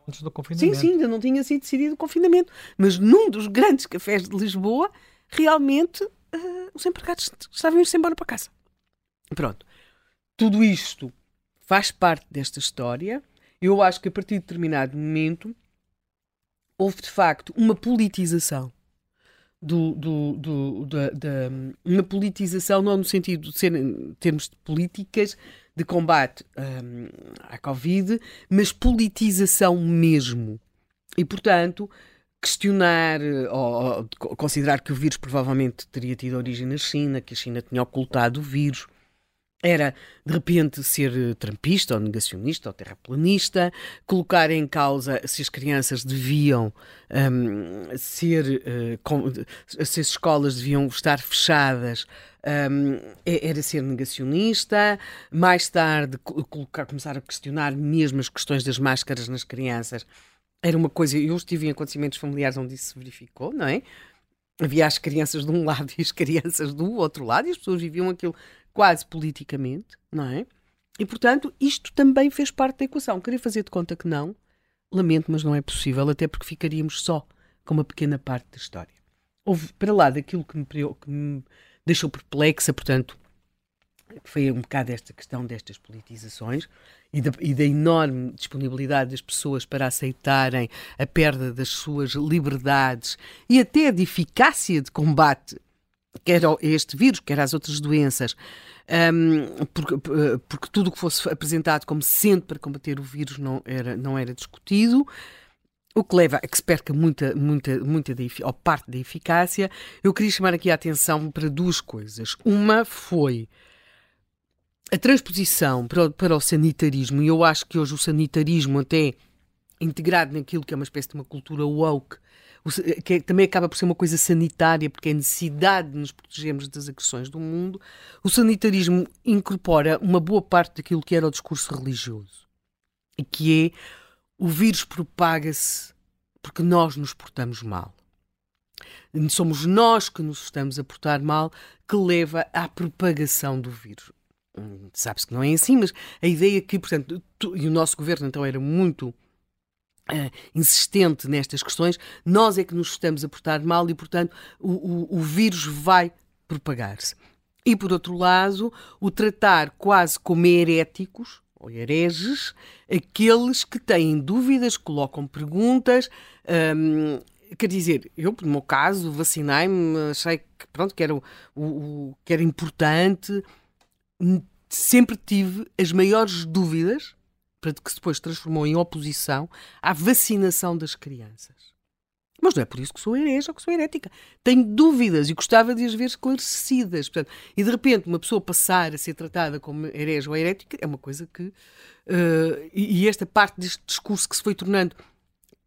Antes do confinamento.
Sim, sim, ainda não tinha sido decidido o confinamento. Mas num dos grandes cafés de Lisboa, realmente uh, os empregados estavam ir-se embora para casa. Pronto. Tudo isto faz parte desta história. Eu acho que a partir de determinado momento houve de facto uma politização do, do, do, da, da, uma politização, não no sentido de ser termos de políticas de combate um, à Covid, mas politização mesmo. E, portanto, questionar ou, ou, considerar que o vírus provavelmente teria tido origem na China, que a China tinha ocultado o vírus, era de repente ser eh, trampista ou negacionista ou terraplanista, colocar em causa se as crianças deviam um, ser, uh, com, se as escolas deviam estar fechadas um, era ser negacionista, mais tarde colocar, começar a questionar mesmo as questões das máscaras nas crianças. Era uma coisa, eu estive em acontecimentos familiares onde isso se verificou, não é? Havia as crianças de um lado e as crianças do outro lado, e as pessoas viviam aquilo quase politicamente, não é? E, portanto, isto também fez parte da equação. Queria fazer de conta que não, lamento, mas não é possível, até porque ficaríamos só com uma pequena parte da história. Houve, para lá daquilo que me, que me deixou perplexa, portanto, foi um bocado esta questão destas politizações e da, e da, enorme disponibilidade das pessoas para aceitarem a perda das suas liberdades e até de eficácia de combate, quer a este vírus, quer às outras doenças, um, porque, porque, tudo o que fosse apresentado como sendo para combater o vírus não era, não era discutido. O que leva a que se perca muita, muita, muita da, ou parte da eficácia. Eu queria chamar aqui a atenção para duas coisas. Uma foi a transposição para o, para o sanitarismo, e eu acho que hoje o sanitarismo, até integrado naquilo que é uma espécie de uma cultura woke, que é, também acaba por ser uma coisa sanitária, porque é necessidade de nos protegermos das agressões do mundo, o sanitarismo incorpora uma boa parte daquilo que era o discurso religioso, e que é o vírus propaga-se porque nós nos portamos mal. Somos nós que nos estamos a portar mal que leva à propagação do vírus. Hum, sabe-se que não é assim, mas a ideia que, portanto, tu, e o nosso governo então era muito uh, insistente nestas questões, nós é que nos estamos a portar mal e, portanto, o, o, o vírus vai propagar-se. E, por outro lado, o tratar quase como heréticos, ou hereges, aqueles que têm dúvidas, colocam perguntas. Um, quer dizer, eu, no meu caso, vacinei-me, achei que, pronto, que, era, o, o, que era importante, sempre tive as maiores dúvidas, que se depois transformou em oposição, à vacinação das crianças. Mas não é por isso que sou herege ou que sou herética. Tenho dúvidas e gostava de as ver esclarecidas. Portanto, e de repente uma pessoa passar a ser tratada como herege ou herética é uma coisa que. Uh, e, e, esta parte deste discurso que se foi tornando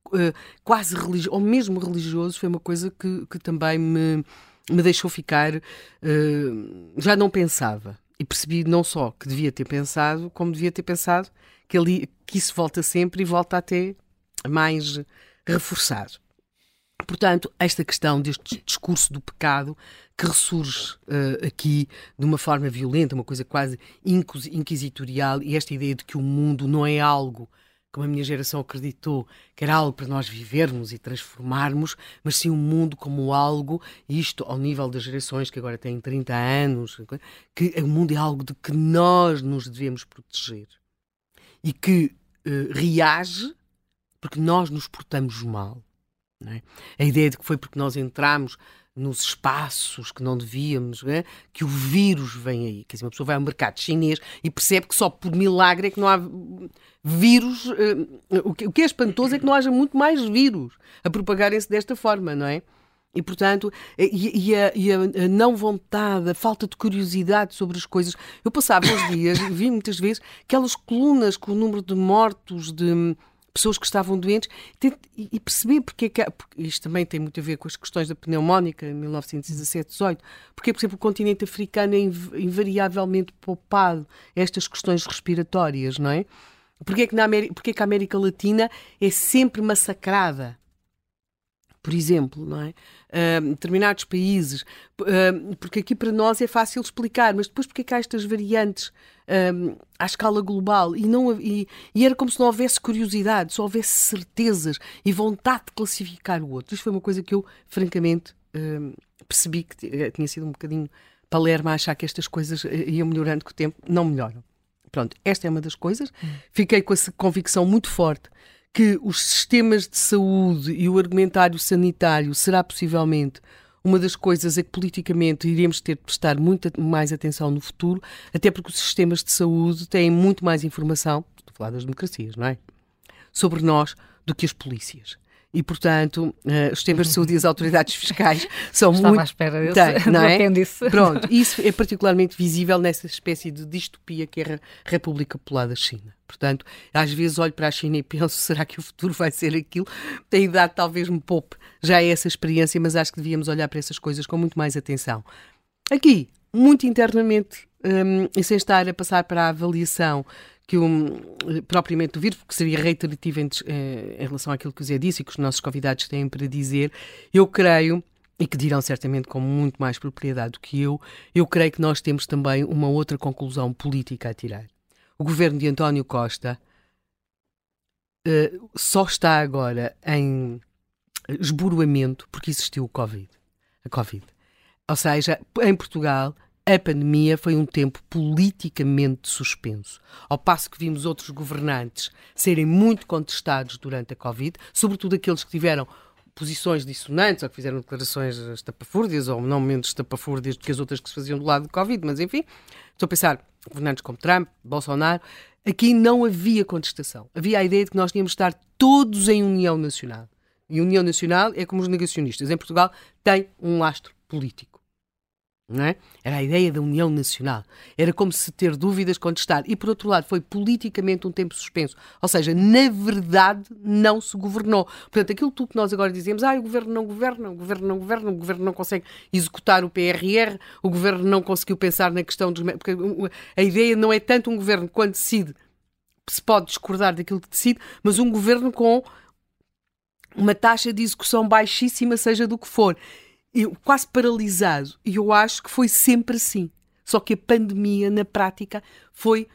uh, quase religioso, ou mesmo religioso, foi uma coisa que, que também me, me deixou ficar. Uh, já não pensava e percebi não só que devia ter pensado, como devia ter pensado que, ali, que isso volta sempre e volta até mais reforçado. Portanto, esta questão deste discurso do pecado que ressurge uh, aqui de uma forma violenta, uma coisa quase inquisitorial, e esta ideia de que o mundo não é algo como a minha geração acreditou que era algo para nós vivermos e transformarmos, mas sim o um mundo como algo, isto ao nível das gerações que agora têm 30 anos, que o mundo é algo de que nós nos devemos proteger e que uh, reage porque nós nos portamos mal. É? A ideia de que foi porque nós entramos nos espaços que não devíamos, é? que o vírus vem aí. Quer dizer, uma pessoa vai ao mercado chinês e percebe que só por milagre é que não há vírus. Uh, o, que, o que é espantoso é que não haja muito mais vírus a propagarem-se desta forma, não é? E, portanto, e, e, a, e, a, não vontade, a falta de curiosidade sobre as coisas. Eu passava uns dias, vi muitas vezes, aquelas colunas com o número de mortos, de pessoas que estavam doentes e perceber porque é que. Porque isto também tem muito a ver com as questões da pneumónica em 1917-18. Porque, por exemplo, o continente africano é invariavelmente poupado estas questões respiratórias, não é? Porque é que, na América, porque é que a América Latina é sempre massacrada? Por exemplo, não é? Uh, determinados países, uh, porque aqui para nós é fácil explicar, mas depois porque é que há estas variantes à escala global e, não, e, e, era como se não houvesse curiosidade, só houvesse certezas e vontade de classificar o outro. Isto foi uma coisa que eu, francamente, percebi que eh, tinha sido um bocadinho palerma a achar que estas coisas eh, iam melhorando com o tempo, não melhoram. Pronto, esta é uma das coisas. Hum. Fiquei com essa convicção muito forte que os sistemas de saúde e o argumentário sanitário será possivelmente uma das coisas a que politicamente iremos ter de prestar muita mais atenção no futuro, até porque os sistemas de saúde têm muito mais informação, estou a falar das democracias, não é? Sobre nós do que as polícias e, portanto, uh, os sistemas de saúde e as autoridades fiscais são
Estava
muito...
à espera desse, Tem, não é? disse.
Pronto, isso é particularmente visível nessa espécie de distopia que é a República Popular da China. Portanto, às vezes olho para a China e penso, será que o futuro vai ser aquilo? Tem idade talvez me poupe já é essa experiência, mas acho que devíamos olhar para essas coisas com muito mais atenção. Aqui, muito internamente um, e sem estar a passar para a avaliação que um, propriamente do vírus, porque seria reiterativo em, eh, em relação àquilo que o Zé disse e que os nossos convidados têm para dizer, eu creio e que dirão certamente com muito mais propriedade do que eu, eu creio que nós temos também uma outra conclusão política a tirar. O governo de António Costa uh, só está agora em esboroamento porque existiu o Covid. A Covid. Ou seja, em Portugal, a pandemia foi um tempo politicamente suspenso. Ao passo que vimos outros governantes serem muito contestados durante a Covid, sobretudo aqueles que tiveram posições dissonantes ou que fizeram declarações estapafúrdias ou não menos estapafúrdias do que as outras que se faziam do lado do Covid, mas enfim, estou a pensar governantes como Trump, Bolsonaro, aqui não havia contestação. Havia a ideia de que nós tínhamos de estar todos em união nacional. E união nacional é como os negacionistas. Em Portugal tem um lastro político. É? Era a ideia da união nacional. Era como se ter dúvidas contestar. E, por outro lado, foi politicamente um tempo suspenso. Ou seja, na verdade, não se governou. Portanto, aquilo tudo que nós agora dizemos, ah, o governo não governa, o governo não governa, o governo não consegue executar o PRR, o governo não conseguiu pensar na questão dos. Porque a ideia não é tanto um governo quando decide, se pode discordar daquilo que decide, mas um governo com uma taxa de execução baixíssima, seja do que for eu, quase paralisado. E eu acho que foi sempre assim. Só que a pandemia, na prática, foi.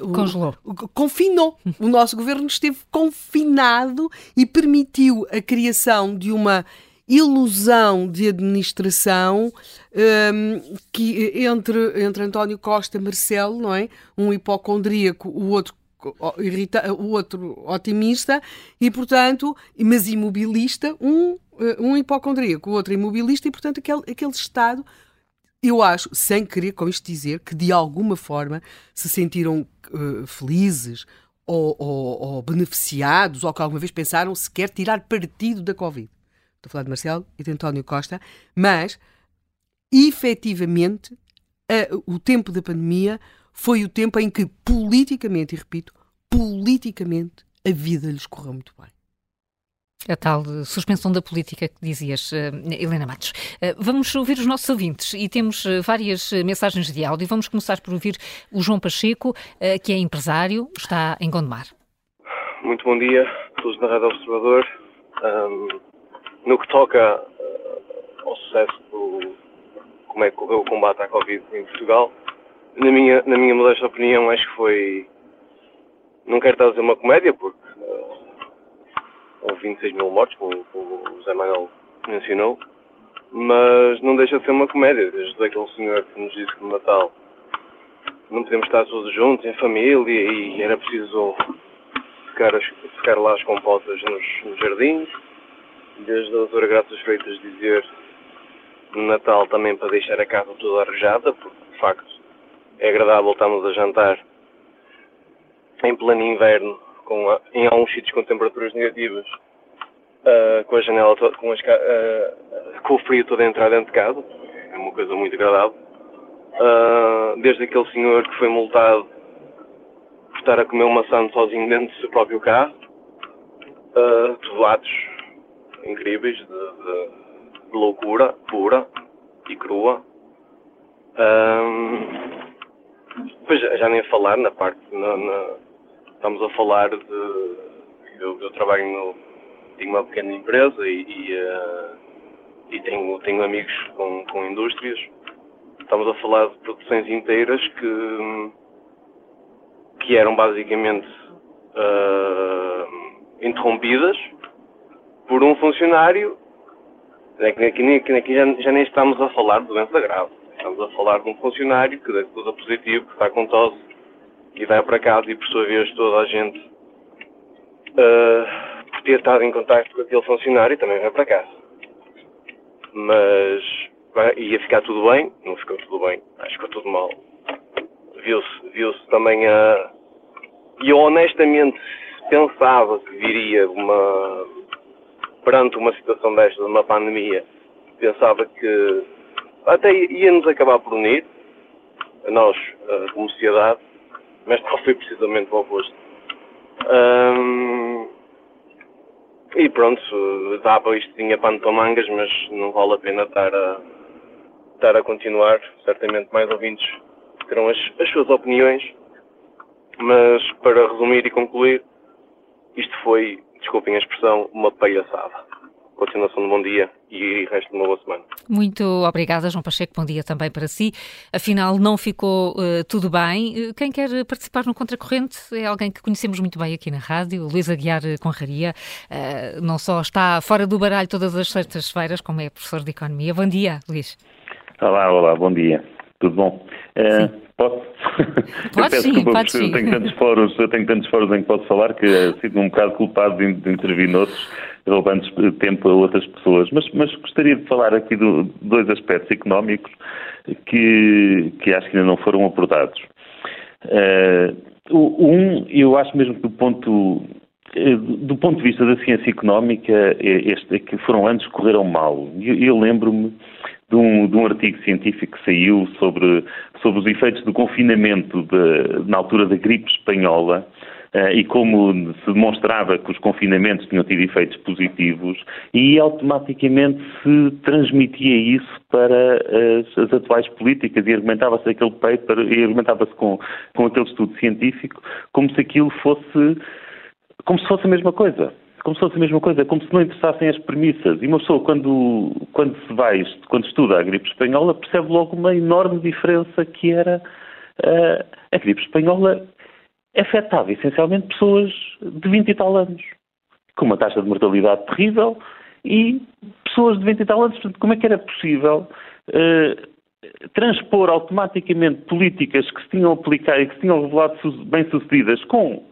Uh, Congelou.
O, confinou. o nosso governo esteve confinado e permitiu a criação de uma ilusão de administração um, ehm, que entre, entre António Costa e Marcelo, não é? Um hipocondríaco, o outro irrita, o outro otimista e, portanto, mas imobilista, um, eh, um hipocondríaco, o outro imobilista e, portanto, aquele, aquele estado, eu acho, sem querer com isto dizer, que de alguma forma se sentiram uh, felizes ou, ou, ou, beneficiados ou que alguma vez pensaram sequer tirar partido da Covid. Estou a falar de Marcelo e de António Costa, mas efetivamente o tempo da pandemia foi o tempo em que, politicamente, e repito, politicamente, a vida lhes correu muito bem.
A tal suspensão da política que dizias, uh, Helena Matos. Uh, vamos ouvir os nossos ouvintes e temos uh, várias mensagens de áudio. Vamos começar por ouvir o João Pacheco, que é empresário, está em Gondomar.
Muito bom dia, todos da Rádio Observador. Um, no que toca ao sucesso do como é que correu o combate à Covid em Portugal, na minha, na minha modesta opinião, acho que foi. Não quero estar a dizer uma comédia, porque uh, houve 26 mil mortes, como, como o José Manuel mencionou, mas não deixa de ser uma comédia, desde aquele senhor que nos disse que no Natal não podemos estar todos juntos, em família, e era preciso ficar, as, lá as compotas nos, nos jardins, desde a doutora Graças Freitas dizer no Natal também para deixar a casa toda arrejada, porque de facto é agradável estarmos a jantar em pleno inverno, com a, em alguns sítios com temperaturas negativas, uh, com a janela com, as, uh, com o frio todo a entrar dentro de casa, é uma coisa muito agradável. Uh, desde aquele senhor que foi multado por estar a comer uma maçã sozinho dentro do seu próprio carro, uh, atos incríveis de, de, de, loucura pura e crua. Um, Pois já nem falar na parte. Na, na, estamos a falar de. Eu, eu, trabalho no. Tenho uma pequena empresa e, e, uh, e tenho, tenho amigos com, com indústrias. Estamos a falar de produções inteiras que, que eram basicamente uh, interrompidas por um funcionário. Aqui, aqui já, já nem estamos a falar de doença grave Estamos a falar de um funcionário que tudo positivo, que está com tosse e vai para casa e por sua vez toda a gente uh, por ter estado em contato com aquele funcionário também vai para casa. Mas vai, ia ficar tudo bem, não ficou tudo bem, acho que ficou tudo mal. Viu-se viu também a. E eu honestamente pensava que viria uma. perante uma situação desta, de uma pandemia, pensava que até ia-nos acabar por unir, nós, como sociedade, mas não foi precisamente o oposto. Um, e pronto, dava isto tinha pano para mangas, mas não vale a pena estar a, estar a continuar. Certamente mais ouvintes terão as, as suas opiniões. Mas para resumir e concluir, isto foi, desculpem a expressão, uma palhaçada. Continuação de bom dia e resto de uma boa semana.
Muito obrigada, João Pacheco. Bom dia também para si. Afinal, não ficou uh, tudo bem. Quem quer participar no Contracorrente é alguém que conhecemos muito bem aqui na rádio, Luís Aguiar Conraria. Uh, não só está fora do baralho todas as sextas-feiras, como é professor de Economia. Bom dia, Luís.
Olá, olá, bom dia. Tudo bom? Uh, posso?
Pode sim, desculpa, pode.
Eu tenho, tantos fóruns, eu tenho tantos fóruns em que posso falar que sinto-me um bocado culpado de, de intervir noutros, roubando tempo a outras pessoas. Mas, mas gostaria de falar aqui de dois aspectos económicos que, que acho que ainda não foram abordados. Uh, um, eu acho mesmo que do ponto eh, do ponto de vista da ciência económica, este, é que foram anos que correram mal. Eu, eu lembro-me de um, de um, artigo científico que saiu sobre, sobre os efeitos do confinamento de, na altura da gripe espanhola uh, e como se demonstrava que os confinamentos tinham tido efeitos positivos e automaticamente se transmitia isso para as, as atuais políticas e argumentava-se aquele paper e argumentava-se com, com aquele estudo científico como se aquilo fosse como se fosse a mesma coisa como se fosse a mesma coisa, como se não interessassem as premissas. E uma pessoa, quando, quando se vai, quando estuda a gripe espanhola, percebe logo uma enorme diferença que era uh, a gripe espanhola afetava essencialmente pessoas de 20 e tal anos, com uma taxa de mortalidade terrível e pessoas de 20 e tal anos. Portanto, como é que era possível uh, transpor automaticamente políticas que se tinham aplicado e que se tinham revelado bem-sucedidas com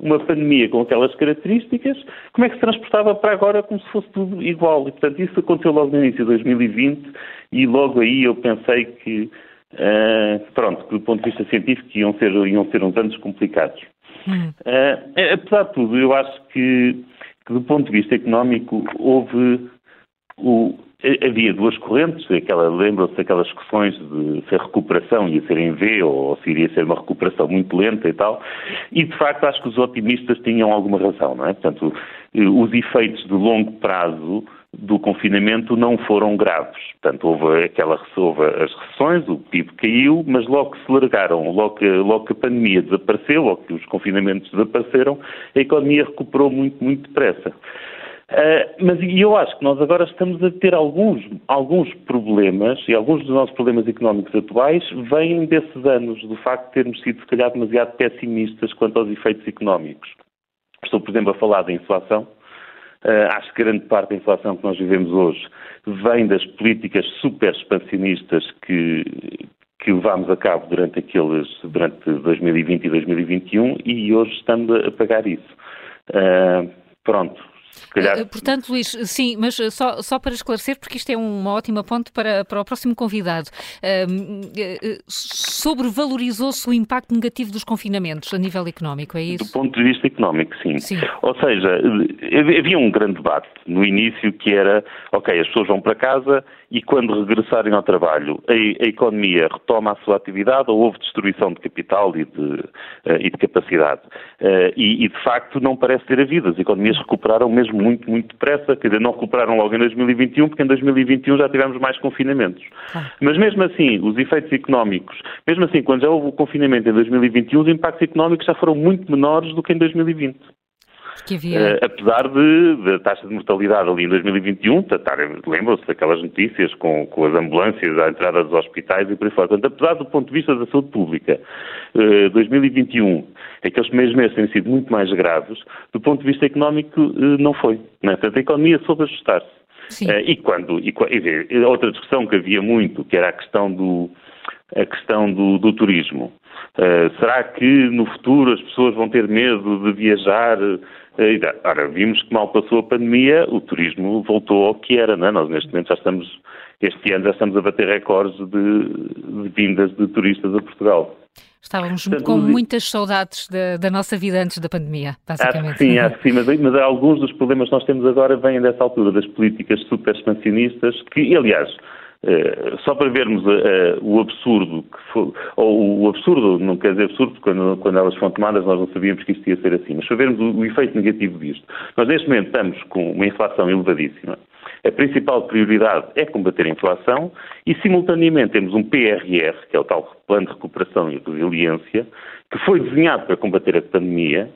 uma pandemia com aquelas características, como é que se transportava para agora como se fosse tudo igual? E, portanto, isso aconteceu logo no início de 2020 e logo aí eu pensei que, uh, pronto, que do ponto de vista científico iam ser, iam ser uns anos complicados. Hum. Uh, apesar de tudo, eu acho que, que do ponto de vista económico houve o, havia duas correntes, aquela, lembram-se daquelas discussões de se a recuperação ia ser em V ou se iria ser uma recuperação muito lenta e tal, e de facto acho que os otimistas tinham alguma razão, não é? Portanto, os efeitos de longo prazo do confinamento não foram graves. Portanto, houve aquela houve as recessões, o PIB caiu, mas logo que se largaram, logo que, logo que a pandemia desapareceu, logo que os confinamentos desapareceram, a economia recuperou muito, muito depressa. Uh, mas eu acho que nós agora estamos a ter alguns, alguns problemas, e alguns dos nossos problemas económicos atuais vêm desses anos, do facto de termos sido, se calhar, demasiado pessimistas quanto aos efeitos económicos. Estou, por exemplo, a falar da inflação. Uh, acho que grande parte da inflação que nós vivemos hoje vem das políticas super expansionistas que, que levámos a cabo durante aqueles, durante 2020 e 2021 e hoje estamos a pagar isso. Uh, pronto,
Calhar... Eh, portanto, Luís, sim, mas eh, só, só para esclarecer, porque isto é uma ótima ponte para, para o próximo convidado. Uh, sobrevalorizou-se o impacto negativo dos confinamentos a nível económico, é isso?
Do ponto de vista económico, sim. sim. Ou seja, havia um grande debate no início que era, ok, as pessoas vão para casa e quando regressarem ao trabalho a, a economia retoma a sua atividade ou houve destruição de capital e de, uh, e de capacidade. Uh, e, e, de facto não parece ter havido. As economias recuperaram mesmo muito, muito depressa, quer dizer, não recuperaram logo em 2021, porque em 2021 já tivemos mais confinamentos. Ah. Mas mesmo assim, os efeitos económicos, mesmo assim, quando já houve o confinamento em 2021, os impactos económicos já foram muito menores do que em 2020. Havia... Uh, apesar de, da taxa de mortalidade ali em 2021, lembram-se daquelas notícias com, com, as ambulâncias à entrada dos hospitais e por aí fora. Portanto, apesar do ponto de vista da saúde pública, uh, 2021, aqueles primeiros meses têm sido muito mais graves, do ponto de vista económico, uh, não foi. Né? Portanto, a economia soube ajustar-se. E quando, e, e, outra discussão que havia muito, que era a questão do, a questão do, do turismo. Uh, será que no futuro as pessoas vão ter medo de viajar Ora, vimos que mal passou a pandemia, o turismo voltou ao que era, não é? Nós neste momento já estamos, este ano já estamos a bater recordes de, de vindas de turistas a Portugal.
Estávamos Portanto, com muitas saudades da, da, nossa vida antes da pandemia, basicamente.
Acho que sim, acho que sim, mas, mas alguns dos problemas que nós temos agora vêm dessa altura, das políticas super expansionistas, que, aliás, Uh, só para vermos uh, o absurdo, que foi, ou o absurdo, não quer dizer absurdo, porque quando, quando, elas foram tomadas nós não sabíamos que isto ia ser assim, mas para vermos o, o efeito negativo disto. Nós neste momento estamos com uma inflação elevadíssima, a principal prioridade é combater a inflação e, simultaneamente, temos um PRR, que é o tal Plano de Recuperação e Resiliência, que foi desenhado para combater a pandemia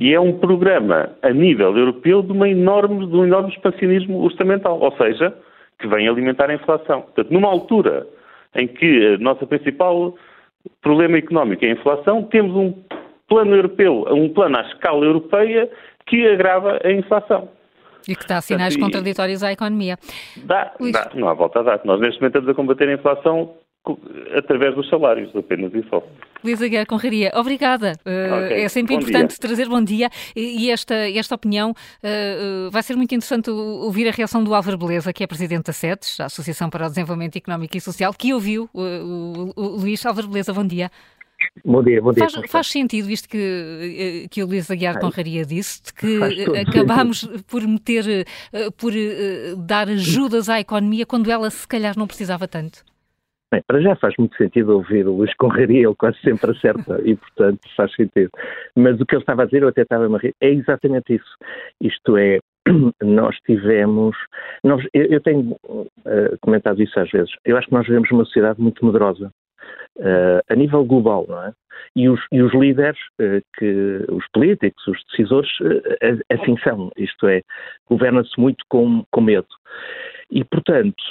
e é um programa a nível europeu de, enorme, de um enorme expansionismo orçamental, ou seja, que vem alimentar a inflação. Portanto, numa altura em que o nosso principal problema económico é a inflação, temos um plano europeu, um plano à escala europeia que agrava a inflação.
E que dá sinais Portanto, contraditórios à economia.
Dá, dá, não há volta a dar. Nós neste momento estamos a combater a inflação através dos salários, apenas e só.
Luísa Guerra Conraria, obrigada. Uh, okay. É sempre bom importante dia. trazer bom dia e esta, esta opinião uh, vai ser muito interessante ouvir a reação do Álvaro Beleza, que é presidente da SETES, a Associação para o Desenvolvimento Económico e Social, que ouviu o, o, o Luís Álvaro Beleza. Bom dia.
Bom dia, bom dia.
Faz, faz sentido isto que, que o Luís Aguiar Conraria disse, de que acabámos por meter, por dar ajudas à economia quando ela se calhar não precisava tanto?
Bem, para já faz muito sentido ouvir o Luís Conraria, ele quase sempre acerta e, portanto, faz sentido. Mas o que ele estava a dizer, eu até estava a rir, é exatamente isso. Isto é, nós tivemos. Nós, eu, eu tenho uh, comentado isso às vezes. Eu acho que nós vivemos uma sociedade muito medrosa. Uh, a nível global, não é? E os, e os líderes, uh, que, os políticos, os decisores, assim são. Isto é, governa-se muito com, com medo. E, portanto,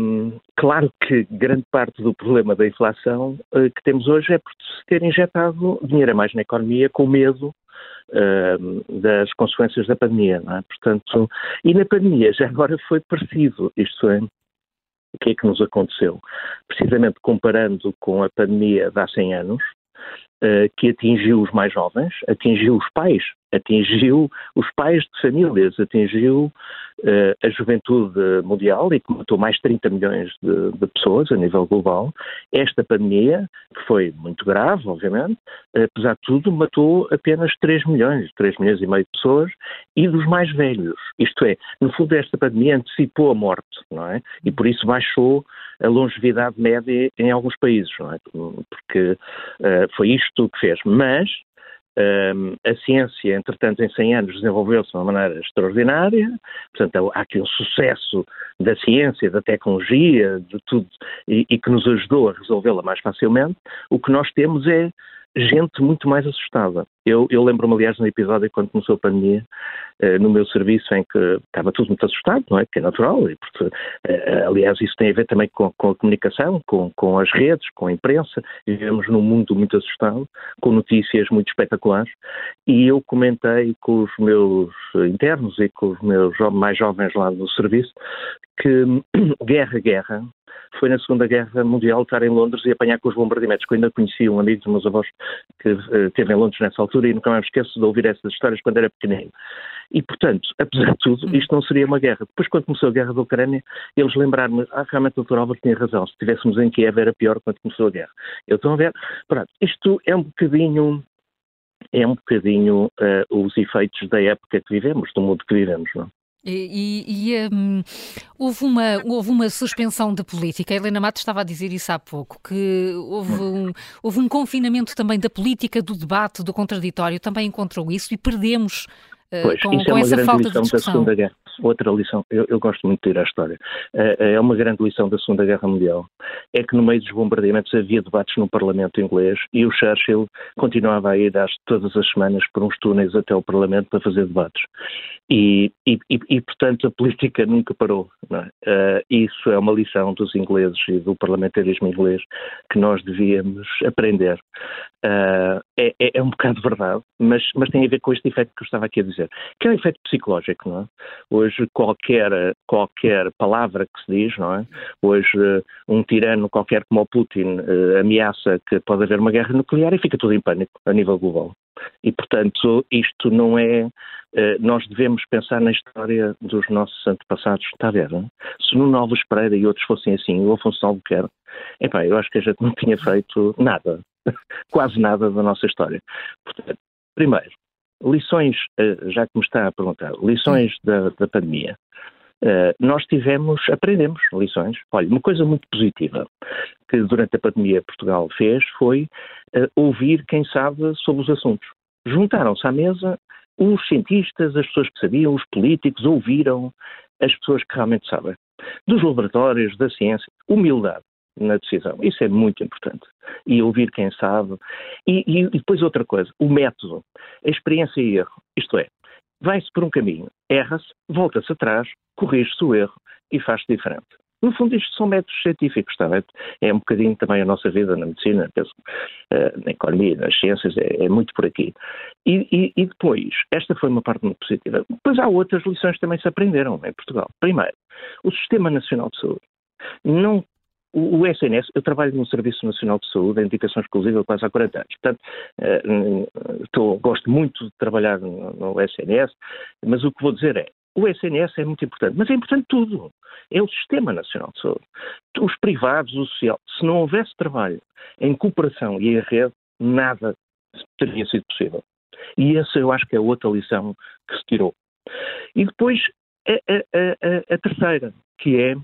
um, claro que grande parte do problema da inflação uh, que temos hoje é por se ter injetado dinheiro a mais na economia com medo uh, das consequências da pandemia, é? Portanto, e na pandemia já agora foi parecido, isto é, o que é que nos aconteceu? Precisamente comparando com a pandemia de há 100 anos, uh, que atingiu os mais jovens, atingiu os pais, atingiu os pais de famílias, atingiu uh, a juventude mundial e que matou mais de 30 milhões de, de, pessoas a nível global. Esta pandemia, que foi muito grave, obviamente, apesar de tudo, matou apenas 3 milhões, 3 milhões e meio de pessoas e dos mais velhos. Isto é, no fundo, esta pandemia antecipou a morte, não é? E por isso baixou a longevidade média em alguns países, não é? Porque uh, foi isto que fez. Mas um, a ciência, entretanto, em 100 anos desenvolveu-se de uma maneira extraordinária, portanto, há aqui um sucesso da ciência, da tecnologia, de tudo, e, e que nos ajudou a resolvê-la mais facilmente. O que nós temos é gente muito mais assustada. Eu, eu lembro-me, aliás, no episódio quando começou a pandemia, eh, no meu serviço, em que estava tudo muito assustado, não é? Que é natural, e porque, eh, aliás, isso tem a ver também com, com a comunicação, com, com, as redes, com a imprensa. Vivemos num mundo muito assustado, com notícias muito espetaculares, e eu comentei com os meus internos e com os meus mais jovens lá do serviço que guerra, guerra, foi na Segunda Guerra Mundial estar em Londres e apanhar com os bombardeamentos, que eu ainda conhecia um amigo dos meus avós que uh, esteve em Londres nessa altura e nunca mais me esqueço de ouvir essas histórias quando era pequenino. E, portanto, apesar de tudo, isto não seria uma guerra. Depois, quando começou a guerra da Ucrânia, eles lembraram-me, ah, realmente o Dr. Albert tinha razão, se estivéssemos em Kiev era pior quando começou a guerra. Eu estou a ver, pronto, isto é um bocadinho é um bocadinho uh, os efeitos da época que vivemos, do mundo que vivemos, não?
E, e um, houve, uma, houve uma suspensão da política. A Helena Matos estava a dizer isso há pouco, que houve um, houve um confinamento também da política, do debate, do contraditório. Também encontrou isso e perdemos uh,
pois,
com,
com
é essa falta
de
discussão.
Da Segunda Guerra outra lição, eu, eu, gosto muito de ir à história, uh, é uma grande lição da Segunda Guerra Mundial, é que no meio dos bombardeamentos havia debates no Parlamento inglês e o Churchill continuava a ir às, todas as semanas por uns túneis até o Parlamento para fazer debates. E, e, e, e portanto, a política nunca parou. É? Uh, isso é uma lição dos ingleses e do parlamentarismo inglês que nós devíamos aprender. Uh, é, é, um bocado verdade, mas, mas tem a ver com este efeito que eu estava aqui a dizer, que é um efeito psicológico, não é? Hoje qualquer, qualquer palavra que se diz, não é? Hoje um tirano qualquer como o Putin uh, ameaça que pode haver uma guerra nuclear e fica tudo em pânico a nível global. E, portanto, isto não é. Uh, nós devemos pensar na história dos nossos antepassados. Está a ver? Não? Se no Novos Pereira e outros fossem assim, o Afonso Albuquerque, epá, eu acho que a gente não tinha feito nada, quase nada da nossa história. Portanto, primeiro, lições, uh, já que me está a perguntar, lições da, da pandemia. Uh, nós tivemos, aprendemos lições. Olha, uma coisa muito positiva que durante a pandemia Portugal fez foi uh, ouvir quem sabe sobre os assuntos. Juntaram-se à mesa os cientistas, as pessoas que sabiam, os políticos, ouviram as pessoas que realmente sabem. Dos laboratórios, da ciência, humildade na decisão. Isso é muito importante. E ouvir quem sabe. E, e, e depois outra coisa, o método, a experiência e erro. Isto é, vai-se por um caminho, erra-se, volta-se atrás, corrige-se o erro e faz-se diferente. No fundo, isto são métodos científicos, está bem? É um bocadinho também a nossa vida na medicina, penso, uh, na economia, nas ciências, é, é muito por aqui. E, e, e, depois, esta foi uma parte muito positiva. Depois há outras lições que também se aprenderam em Portugal. Primeiro, o Sistema Nacional de Saúde não o, o SNS, eu trabalho no Serviço Nacional de Saúde, em indicação exclusiva quase há 40 anos. Portanto, estou, gosto muito de trabalhar no, no SNS, mas o que vou dizer é, o SNS é muito importante, mas é importante tudo. É o Sistema Nacional de Saúde. Os privados, o social. Se não houvesse trabalho em cooperação e em rede, nada teria sido possível. E essa eu acho que é outra lição que se tirou. E depois a, a, a, a terceira, que é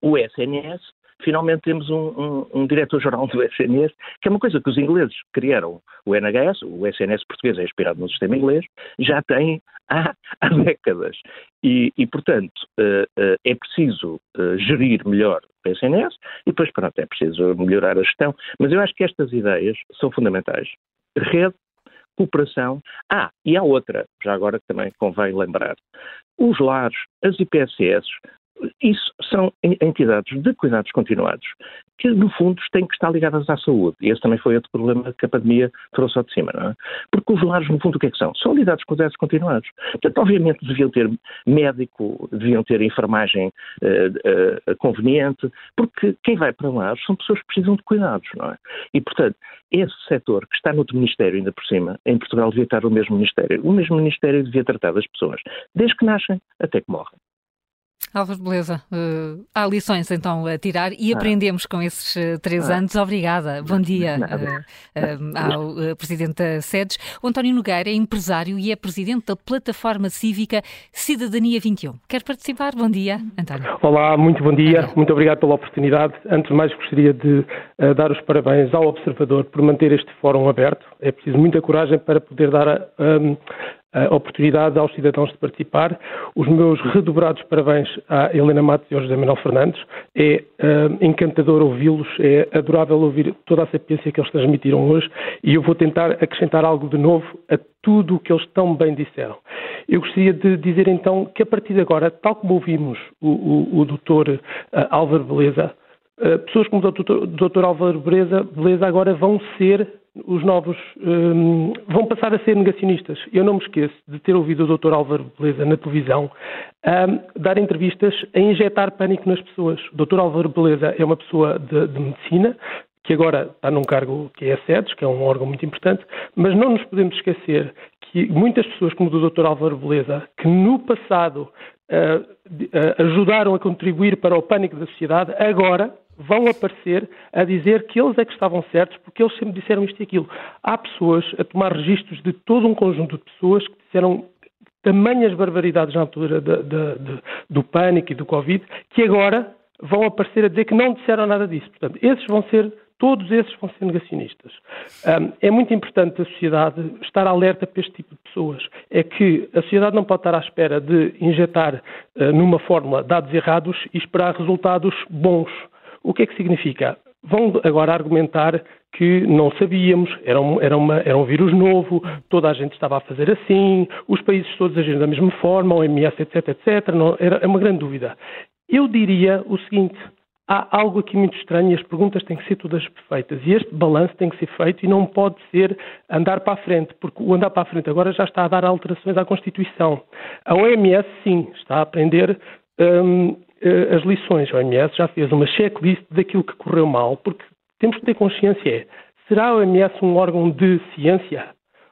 o SNS finalmente temos um, um, um diretor-geral do SNS, que é uma coisa que os ingleses criaram. O NHS, o SNS português é inspirado no sistema inglês, já tem há, há décadas. E, e portanto, uh, uh, é preciso uh, gerir melhor o SNS e depois, pronto, é preciso melhorar a gestão. Mas eu acho que estas ideias são fundamentais. Rede, cooperação. Ah, e há outra, já agora que também convém lembrar. Os lares, as IPSS, isso são entidades de cuidados continuados que, no fundo, têm que estar ligadas à saúde. E esse também foi outro problema que a pandemia trouxe ao de cima, não é? Porque os lares, no fundo, o que é que são? São unidades de cuidados continuados. Portanto, obviamente, deviam ter médico, deviam ter enfermagem uh, uh, conveniente, porque quem vai para lá são pessoas que precisam de cuidados, não é? E, portanto, esse setor que está no outro Ministério, ainda por cima, em Portugal devia estar o mesmo Ministério. O mesmo Ministério devia tratar das pessoas, desde que nascem até que morrem.
Álvaro Beleza, uh, há lições então a tirar e ah. aprendemos com esses uh, três ah. anos. Obrigada. Bom dia uh, ao Presidente da SEDES. O António Nogueira é empresário e é Presidente da Plataforma Cívica Cidadania 21. Quer participar? Bom dia, António.
Olá, muito bom dia. Bom dia. Muito obrigado pela oportunidade. Antes de mais, gostaria de dar os parabéns ao Observador por manter este fórum aberto. É preciso muita coragem para poder dar a, a oportunidade aos cidadãos de participar. Os meus redobrados parabéns à Helena Matos e ao José Manuel Fernandes. É uh, encantador ouvi-los, é adorável ouvir toda a sapiência que eles transmitiram hoje e eu vou tentar acrescentar algo de novo a tudo o que eles tão bem disseram. Eu gostaria de dizer então que a partir de agora, tal como ouvimos o, o, o doutor uh, Álvaro Beleza, uh, pessoas como o doutor, doutor Álvaro Beleza, Beleza agora vão ser os novos um, vão passar a ser negacionistas. Eu não me esqueço de ter ouvido o Dr. Álvaro Beleza na televisão um, dar entrevistas a injetar pânico nas pessoas. O Dr. Álvaro Beleza é uma pessoa de, de medicina que agora está num cargo que é a SEDES, que é um órgão muito importante, mas não nos podemos esquecer que muitas pessoas, como o Dr. Álvaro Beleza, que no passado ajudaram a contribuir para o pânico da sociedade, agora vão aparecer a dizer que eles é que estavam certos porque eles sempre disseram isto e aquilo. Há pessoas a tomar registros de todo um conjunto de pessoas que disseram tamanhas barbaridades na altura de, de, de, do pânico e do Covid que agora vão aparecer a dizer que não disseram nada disso. Portanto, esses vão ser todos esses vão ser negacionistas. Um, é muito importante a sociedade estar alerta para este tipo de pessoas. É que a sociedade não pode estar à espera de injetar uh, numa fórmula dados errados e esperar resultados bons. O que é que significa? Vão agora argumentar que não sabíamos, era um, era, uma, era um vírus novo, toda a gente estava a fazer assim, os países todos agiram da mesma forma, o MS, etc, etc. Não, era é uma grande dúvida. Eu diria o seguinte: há algo aqui muito estranho e as perguntas têm que ser todas perfeitas. E este balanço tem que ser feito e não pode ser andar para a frente, porque o andar para a frente agora já está a dar alterações à Constituição. A OMS, sim, está a aprender hum, uh, as lições. A OMS já fez uma checklist daquilo que correu mal, porque temos que ter consciência é, será a OMS um órgão de ciência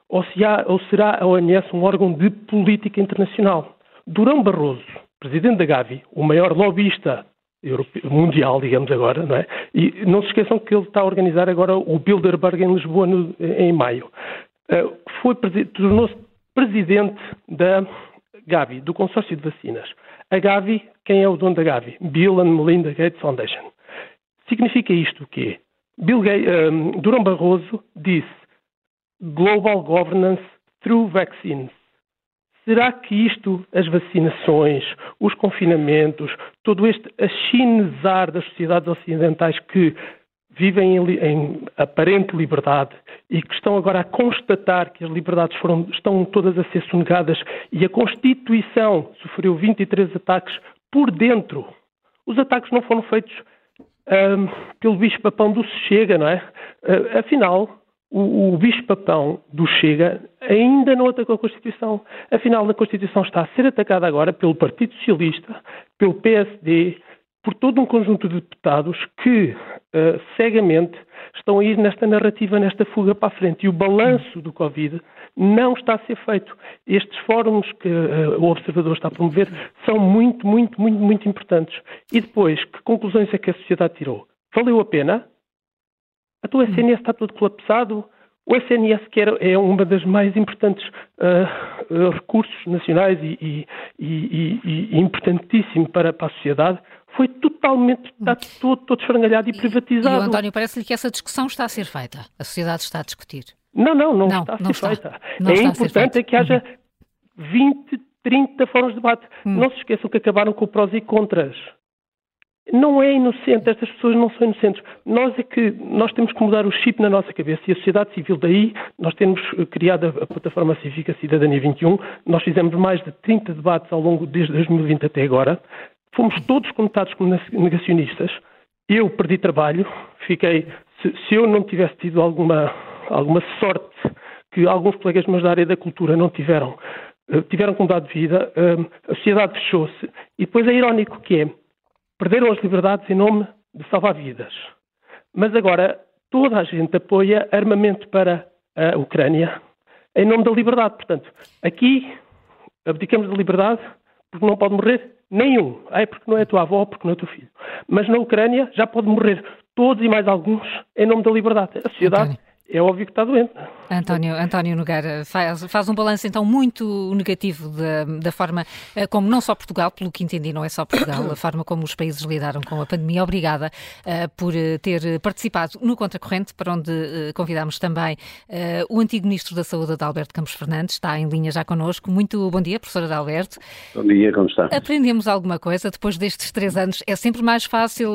ou, se há, ou será a OMS um órgão de política internacional? Durão Barroso, presidente da Gavi, o maior lobbyista mundial, digamos agora, não é? E não se esqueçam que ele está a organizar agora o Bilderberg em Lisboa no, em maio. Uh, foi tornou-se presidente da Gavi, do consórcio de vacinas. A Gavi, quem é o dono da Gavi? Bill and Melinda Gates Foundation. Significa isto o quê? Bill Gates, um, Durão Barroso disse Global Governance through Vaccines. Será que isto, as vacinações, os confinamentos, todo este achinesar das sociedades ocidentais que vivem em, em, aparente liberdade e que estão agora a constatar que as liberdades foram, estão todas a ser sonegadas e a Constituição sofreu 23 ataques por dentro. Os ataques não foram feitos um, pelo bicho-papão do Chega, não é? Uh, afinal, o, o bicho-papão do Chega ainda não atacou a Constituição. Afinal, a Constituição está a ser atacada agora pelo Partido Socialista, pelo PSD, por todo um conjunto de deputados que uh, cegamente estão a ir nesta narrativa, nesta fuga para a frente. E o balanço do Covid não está a ser feito. Estes fóruns que uh, o Observador está a promover são muito, muito, muito, muito importantes. E depois, que conclusões é que a sociedade tirou? Valeu a pena? A tua SNS está todo colapsado? O SNS, que era, é uma das mais importantes uh, recursos nacionais e, e, e, e importantíssimo para, para a sociedade, foi totalmente, está todo, todo esfrangalhado e privatizado.
E o António, parece-lhe que essa discussão está a ser feita. A sociedade está a discutir.
Não, não, não, não está a ser está. feita. Não é importante é que haja uhum. 20, 30 fóruns de debate. Uhum. Não se esqueçam que acabaram com prós e contras. Não é inocente, estas pessoas não são inocentes. Nós é que nós temos que mudar o chip na nossa cabeça e a sociedade civil daí, nós temos criado a plataforma Cívica Cidadania 21, nós fizemos mais de 30 debates ao longo desde 2020 até agora, fomos todos conectados como negacionistas. Eu perdi trabalho, fiquei. Se, se, eu não tivesse tido alguma, alguma sorte que alguns colegas meus da área da cultura não tiveram, eh, tiveram que mudar de vida, eh, a sociedade fechou-se. E depois é irónico que é, perderam as liberdades em nome de salvar vidas. Mas agora toda a gente apoia armamento para a Ucrânia em nome da liberdade. Portanto, aqui abdicamos da liberdade porque não pode morrer Nenhum. É porque não é a tua avó, porque não é o teu filho. Mas na Ucrânia já pode morrer todos e mais alguns em nome da liberdade. A sociedade é óbvio que está doente.
António, António Nogueira faz, faz um balanço então muito negativo da, da forma eh, como não só Portugal, pelo que entendi, não é só Portugal, a forma como os países lidaram com a pandemia. Obrigada uh, por eh, ter participado no Contracorrente, para onde uh, convidámos também uh, o antigo Ministro da Saúde, Adalberto Campos Fernandes, está em linha já connosco. Muito bom dia, professor Adalberto.
Bom dia, como está?
Aprendemos alguma coisa depois destes três anos? É sempre mais fácil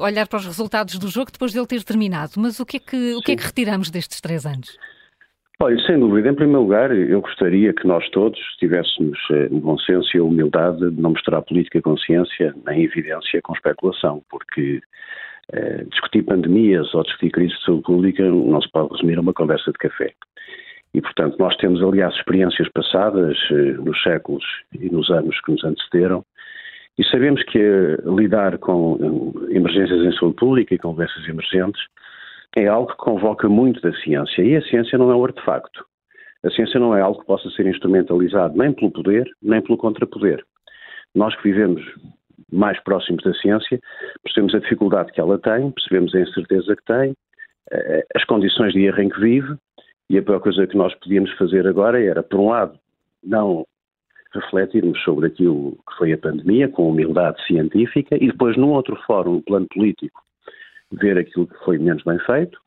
olhar para os resultados do jogo depois dele ter terminado, mas o que é que, o que, é que retiramos destes três anos?
Olha, sem dúvida, em primeiro lugar, eu gostaria que nós todos tivéssemos eh, bom senso e a humildade de não misturar política consciência nem evidência com especulação, porque eh, discutir pandemias ou discutir crises de saúde pública não se pode resumir a uma conversa de café. E, portanto, nós temos, aliás, experiências passadas eh, nos séculos e nos anos que nos antecederam, e sabemos que eh, lidar com eh, emergências em saúde pública e com doenças emergentes é algo que convoca muito da ciência e a ciência não é um artefacto. A ciência não é algo que possa ser instrumentalizado nem pelo poder, nem pelo contrapoder. Nós que vivemos mais próximos da ciência, percebemos a dificuldade que ela tem, percebemos a incerteza que tem, eh, as condições de erro em que vive, e a pior coisa que nós podíamos fazer agora era, por um lado, não refletirmos sobre aquilo que foi a pandemia, com humildade científica, e depois, num outro fórum, no plano político, ver aquilo que foi menos bem feito.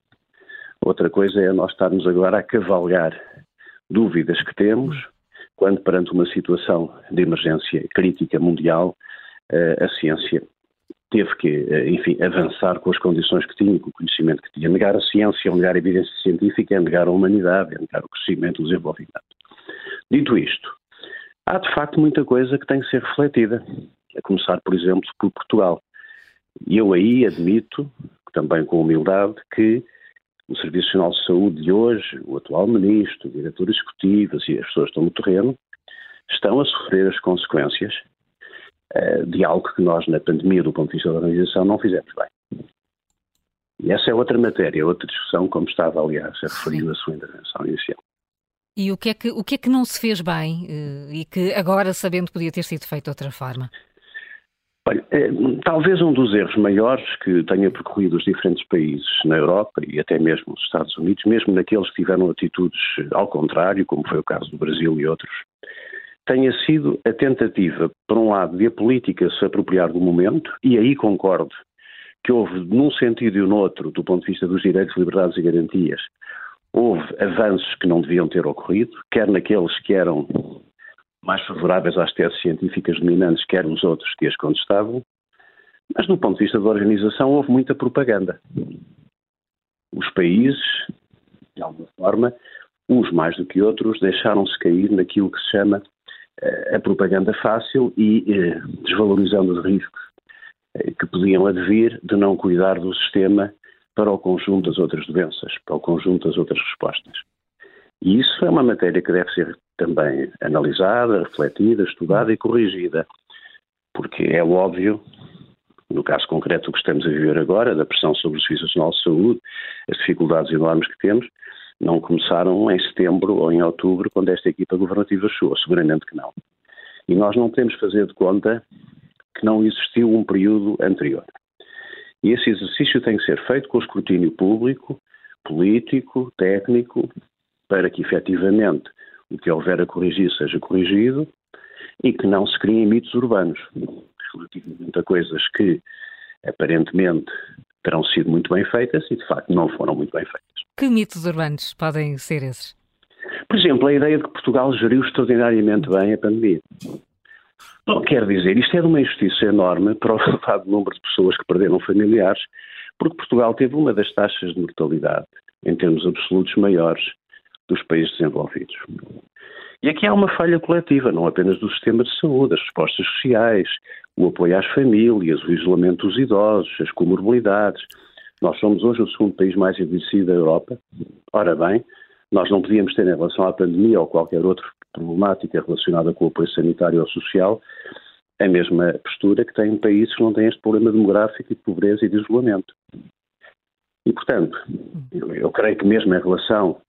Outra coisa é nós estarmos agora a cavalgar dúvidas que temos, quando perante uma situação de emergência crítica mundial, eh, a ciência teve que, eh, enfim, avançar com as condições que tinha, com o conhecimento que tinha. Negar a ciência, negar a evidência científica, é negar a humanidade, é negar o crescimento, o desenvolvimento. Dito isto, há de facto muita coisa que tem que ser refletida, a começar, por exemplo, por Portugal. E eu aí admito, também com humildade, que o Serviço Nacional de Saúde de hoje, o atual Ministro, o Diretor Executivo e as pessoas que estão no terreno, estão a sofrer as consequências uh, de algo que nós, na pandemia, do ponto de vista da organização, não fizemos bem. E essa é outra matéria, outra discussão, como estava, aliás, a referir na sua intervenção inicial.
E o que, é que, o que é que não se fez bem uh, e que agora, sabendo, podia ter sido feito de outra forma?
Olha, é, talvez um dos erros maiores que tenha percorrido os diferentes países na Europa e até mesmo os Estados Unidos, mesmo naqueles que tiveram atitudes ao contrário, como foi o caso do Brasil e outros, tenha sido a tentativa, por um lado, de a política se apropriar do momento, e aí concordo que houve, num sentido e no outro, do ponto de vista dos direitos, liberdades e garantias, houve avanços que não deviam ter ocorrido, quer naqueles que eram mais favoráveis às teses científicas dominantes, quer nos outros que as contestavam, mas do ponto de vista da organização houve muita propaganda. Os países, de alguma forma, uns mais do que outros, deixaram-se cair naquilo que se chama uh, a propaganda fácil e uh, desvalorizando os riscos uh, que podiam advir de não cuidar do sistema para o conjunto das outras doenças, para o conjunto das outras respostas. E isso é uma matéria que deve ser também analisada, refletida, estudada e corrigida, porque é óbvio, no caso concreto que estamos a viver agora, da pressão sobre o Serviço Nacional de Saúde, as dificuldades enormes que temos, não começaram em setembro ou em outubro, quando esta equipa governativa chegou, seguramente que não. E nós não podemos fazer de conta que não existiu um período anterior. E esse exercício tem que ser feito com escrutínio público, político, técnico, para que efetivamente o que houver a corrigir seja corrigido e que não se criem mitos urbanos relativamente a coisas que aparentemente terão sido muito bem feitas e de facto não foram muito bem feitas.
Que mitos urbanos podem ser esses?
Por exemplo, a ideia de que Portugal geriu extraordinariamente bem a pandemia. Bom, quer dizer, isto é de uma injustiça enorme para o elevado número de pessoas que perderam familiares, porque Portugal teve uma das taxas de mortalidade, em termos absolutos, maiores dos países desenvolvidos. E aqui há uma falha coletiva, não apenas do sistema de saúde, as respostas sociais, o apoio às famílias, o isolamento dos idosos, as comorbilidades. Nós somos hoje o segundo país mais envelhecido da Europa. Ora bem, nós não podíamos ter em relação à pandemia ou qualquer outra problemática relacionada com o apoio sanitário ou social a mesma postura que tem países que não têm este problema demográfico e de pobreza e de isolamento. E, portanto, eu, eu creio que mesmo em relação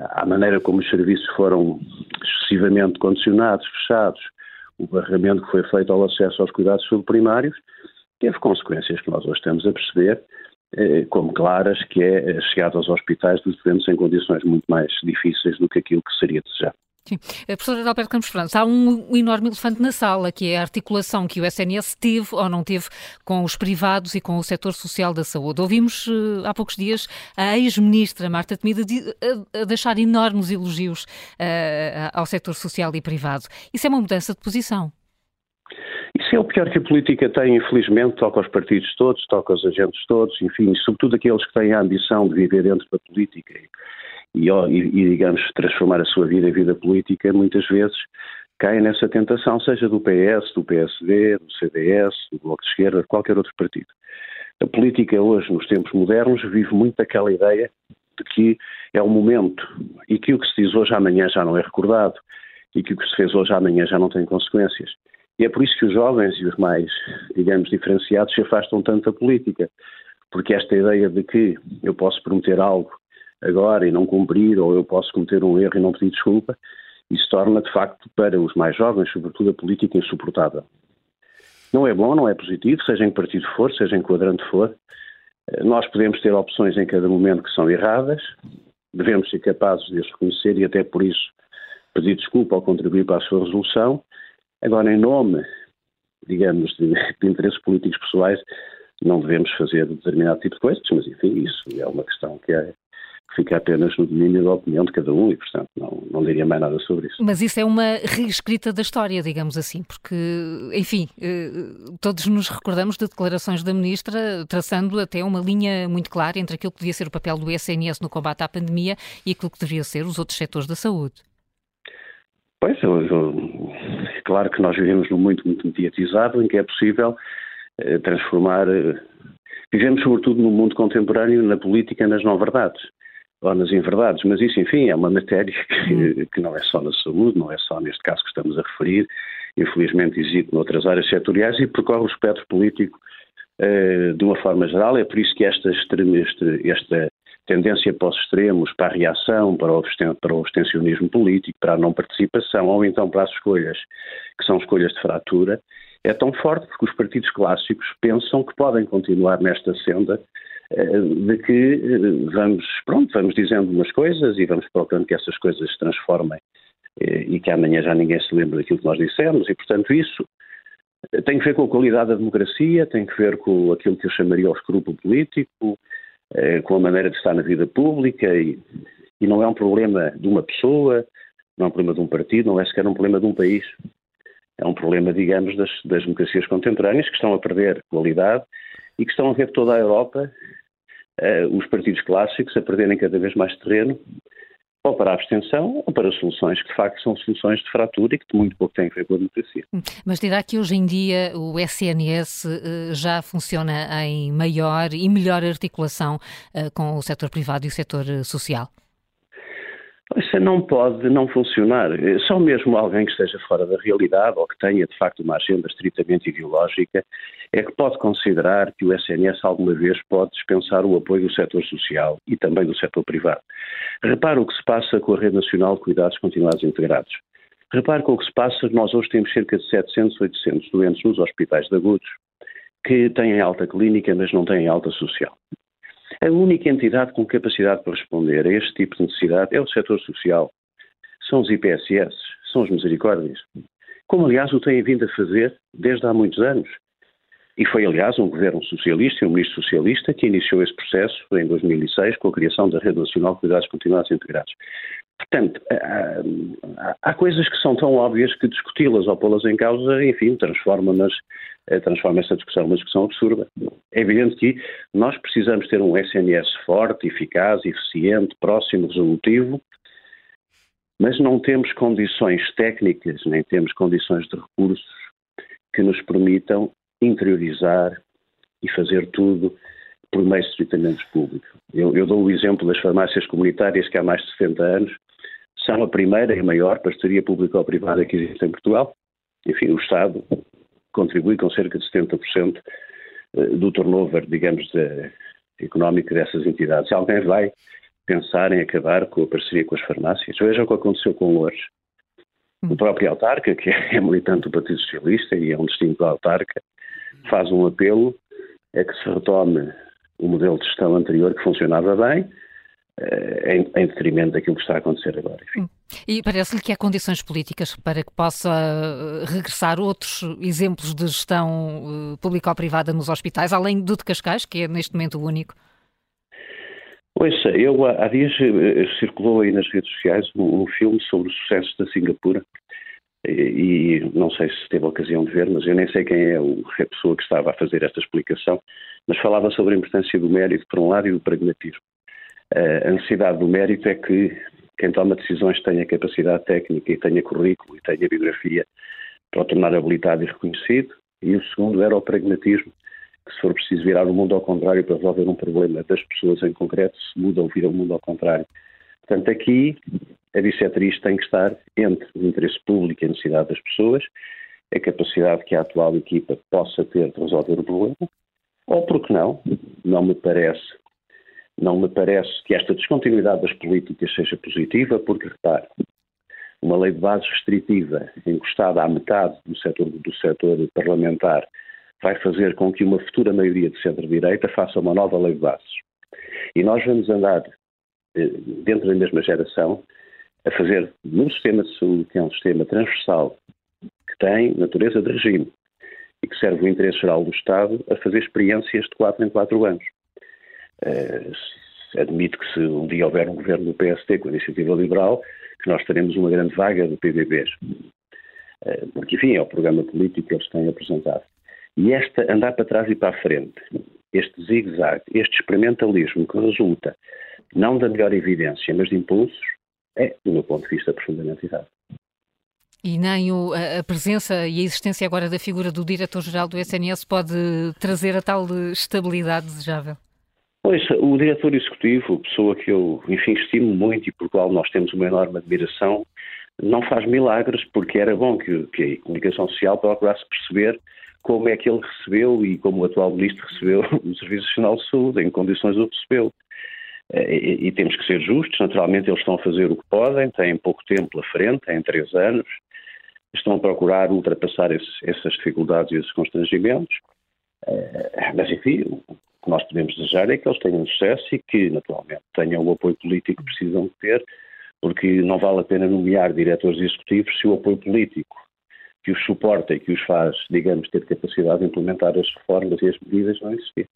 à maneira como os serviços foram excessivamente condicionados, fechados, o barramento que foi feito ao acesso aos cuidados subprimários, teve consequências que nós hoje estamos a perceber eh, como claras, que é a chegada aos hospitais dos doentes em condições muito mais difíceis do que aquilo que seria desejado.
Sim. Eh, professor Alberto Campos França, há um, enorme elefante na sala, que é a articulação que o SNS teve ou não teve com os privados e com o setor social da saúde. Ouvimos uh, há poucos dias a ex-ministra Marta Temida a, a, deixar enormes elogios ao setor social e privado. Isso é uma mudança de posição.
Isso é o pior que a política tem, infelizmente, toca aos partidos todos, toca aos agentes todos, enfim, sobretudo aqueles que têm a ambição de viver dentro da política e, e, digamos, transformar a sua vida em vida política, muitas vezes caem nessa tentação, seja do PS, do PSD, do CDS, do Bloco de Esquerda, de qualquer outro partido. A política hoje, nos tempos modernos, vive muito aquela ideia de que é o momento e que o que se diz hoje amanhã já não é recordado e que o que se fez hoje amanhã já não tem consequências. E é por isso que os jovens e os mais, digamos, diferenciados se afastam tanto da política, porque esta ideia de que eu posso prometer algo agora e não cumprir, ou eu posso cometer um erro e não pedir desculpa, isso torna, de facto, para os mais jovens, sobretudo a política, insuportável. Não é bom, não é positivo, seja em que partido for, seja em quadrante for. Nós podemos ter opções em cada momento que são erradas, devemos ser capazes de as reconhecer e até por isso pedir desculpa ou contribuir para a sua resolução. Agora, em nome, digamos, de, de interesses políticos pessoais, não devemos fazer determinado tipo de coisas, mas enfim, isso é uma questão que é, fica apenas no domínio da opinião de cada um e, portanto, não, não diria mais nada sobre isso.
Mas isso é uma reescrita da história, digamos assim, porque, enfim, eh, todos nos recordamos de declarações da Ministra traçando até uma linha muito clara entre aquilo que devia ser o papel do SNS no combate à pandemia e aquilo que deveriam ser os outros setores da saúde.
Pois, eu, eu, é claro que nós vivemos num muito, muito mediatizado em que é possível eh, transformar. Eh, vivemos, sobretudo, no mundo contemporâneo, na política, nas não-verdades ou nas inverdades, mas isso, enfim, é uma matéria que, hum. que, não é só na saúde, não é só neste caso que estamos a referir, infelizmente existe noutras áreas setoriais e percorre o espectro político uh, de uma forma geral, é por isso que esta, esta tendência para os extremos, para a reação, para o, para o abstencionismo político, para a não participação, ou então para as escolhas, que são escolhas de fratura, é tão forte porque os partidos clássicos pensam que podem continuar nesta senda de que eh, vamos, pronto, vamos dizendo umas coisas e vamos procurando que essas coisas se transformem e que amanhã já ninguém se lembra daquilo que nós dissemos, e portanto isso tem que ver com a qualidade da democracia, tem que ver com aquilo que eu chamaria o escrúpulo político, com a maneira de estar na vida pública, e, e não é um problema de uma pessoa, não é um problema de um partido, não é sequer um problema de um país. É um problema, digamos, das, das democracias contemporâneas que estão a perder qualidade e que estão a ver toda a Europa, uh, os partidos clássicos, a perderem cada vez mais terreno, ou para a abstenção, ou para soluções que de facto são soluções de fratura e que muito pouco têm a ver com a democracia.
Hum, mas dirá que hoje em dia o SNS uh, já funciona em maior e melhor articulação uh, com o setor privado e o setor social?
Isso não pode não funcionar. Só mesmo alguém que esteja fora da realidade ou que tenha, de facto, uma agenda estritamente ideológica é que pode considerar que o SNS alguma vez pode dispensar o apoio do setor social e também do setor privado. Repare o que se passa com a Rede Nacional de Cuidados Continuados Integrados. Repare com o que se passa, nós hoje temos cerca de 700, 800 doentes nos hospitais de agudos que têm alta clínica, mas não têm alta social. A única entidade com capacidade para responder a este tipo de necessidade é o setor social. São os IPSS, são as misericórdias. Como, aliás, o têm vindo a fazer desde há muitos anos. E foi, aliás, um governo socialista e um ministro socialista que iniciou esse processo em 2006 com a criação da Rede Nacional de Cuidados Continuados Integrados. Portanto, há, coisas que são tão óbvias que discuti-las ou pô-las em causa, enfim, transforma-nas eh, transforma essa discussão numa discussão absurda. É evidente que nós precisamos ter um SNS forte, eficaz, eficiente, próximo, resolutivo, mas não temos condições técnicas, nem temos condições de recursos que nos permitam interiorizar e fazer tudo por meio de estritamente público. Eu, eu, dou o exemplo das farmácias comunitárias que há mais de 70 anos são a primeira e maior parceria público-privada que existe em Portugal. Enfim, o Estado contribui com cerca de 70% eh, do turnover, digamos, de, económico dessas entidades. Alguém vai pensar em acabar com a parceria com as farmácias, veja o que aconteceu com o. O próprio autarca, que é militante do Partido Socialista e é um distinto autarca, faz um apelo a que se retome o modelo de gestão anterior que funcionava bem, em, em, detrimento daquilo que está a acontecer agora. Enfim.
E parece-lhe que há condições políticas para que possa eh, regressar outros exemplos de gestão uh, público-privada nos hospitais, além do de Cascais, que é neste momento o único?
Pois, eu há dias circulou aí nas redes sociais um, um filme sobre o sucesso da Singapura e, e, não sei se teve a ocasião de ver, mas eu nem sei quem é o, a pessoa que estava a fazer esta explicação, mas falava sobre a importância do mérito por um lado e do pragmatismo. A necessidade do mérito é que quem toma decisões tenha capacidade técnica e tenha currículo e tenha biografia para o tornar habilitado e reconhecido. E o segundo era o pragmatismo, que se for preciso virar o mundo ao contrário para resolver um problema das pessoas em concreto, se muda ou vira o mundo ao contrário. Portanto, aqui a bissetriz tem que estar entre o interesse público e a necessidade das pessoas, a capacidade que a atual equipa possa ter de resolver o problema, ou, porque não, não me parece não me parece que esta descontinuidade das políticas seja positiva, porque, repare, uma lei de base restritiva encostada à metade do setor, do setor parlamentar vai fazer com que uma futura maioria de centro-direita faça uma nova lei de bases. E nós vamos andar, eh, dentro da mesma geração, a fazer, num sistema de saúde, que é um sistema transversal, que tem natureza de regime e que serve o interesse geral do Estado, a fazer experiências de 4 em 4 anos. Uh, admito que se um dia houver um governo do PST com a iniciativa liberal, que nós teremos uma grande vaga de PBBs. Uh, porque, enfim, é o programa político que eles têm apresentado. E esta, andar para trás e para a frente, este zigue-zague, este experimentalismo que resulta não da melhor evidência, mas de impulsos, é, do meu ponto de vista, profundamente errado.
E nem o, a, presença e a existência agora da figura do diretor-geral do SNS pode trazer a tal estabilidade desejável?
Pois, o diretor executivo, pessoa que eu, enfim, estimo muito e por qual nós temos uma enorme admiração, não faz milagres, porque era bom que, que a comunicação social procurasse perceber como é que ele recebeu e como o atual ministro recebeu o Serviço Nacional de Saúde, em condições o recebeu. Eh, e, e, temos que ser justos, naturalmente eles estão a fazer o que podem, têm pouco tempo pela frente, têm três anos, estão a procurar ultrapassar esse, essas dificuldades e esses constrangimentos, eh, mas enfim, o que nós podemos desejar é que eles tenham sucesso e que, naturalmente, tenham o apoio político que precisam de ter porque não vale a pena nomear diretores executivos se o apoio político que os suporta e que os faz, digamos, ter capacidade de implementar as reformas e as medidas não existir.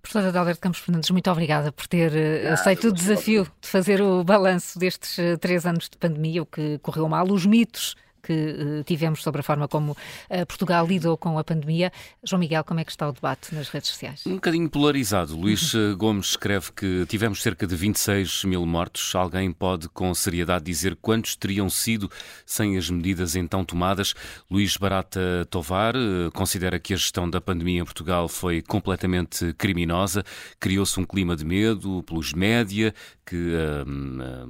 Professora Adalberto Campos Fernandes, muito obrigada por ter ah, aceito o desafio de fazer o balanço destes eh, três anos de pandemia, o que correu mal, os mitos que uh, tivemos sobre a forma como uh, Portugal lidou com a pandemia. João Miguel, como é que está o debate nas redes sociais?
Um bocadinho polarizado. Luís eh, Gomes escreve que tivemos cerca de 26 mil mortos. Alguém pode com seriedade dizer quantos teriam sido sem as medidas então tomadas? Luís Barata Tovar considera que a gestão da pandemia em Portugal foi completamente criminosa. Criou-se um clima de medo pelos média que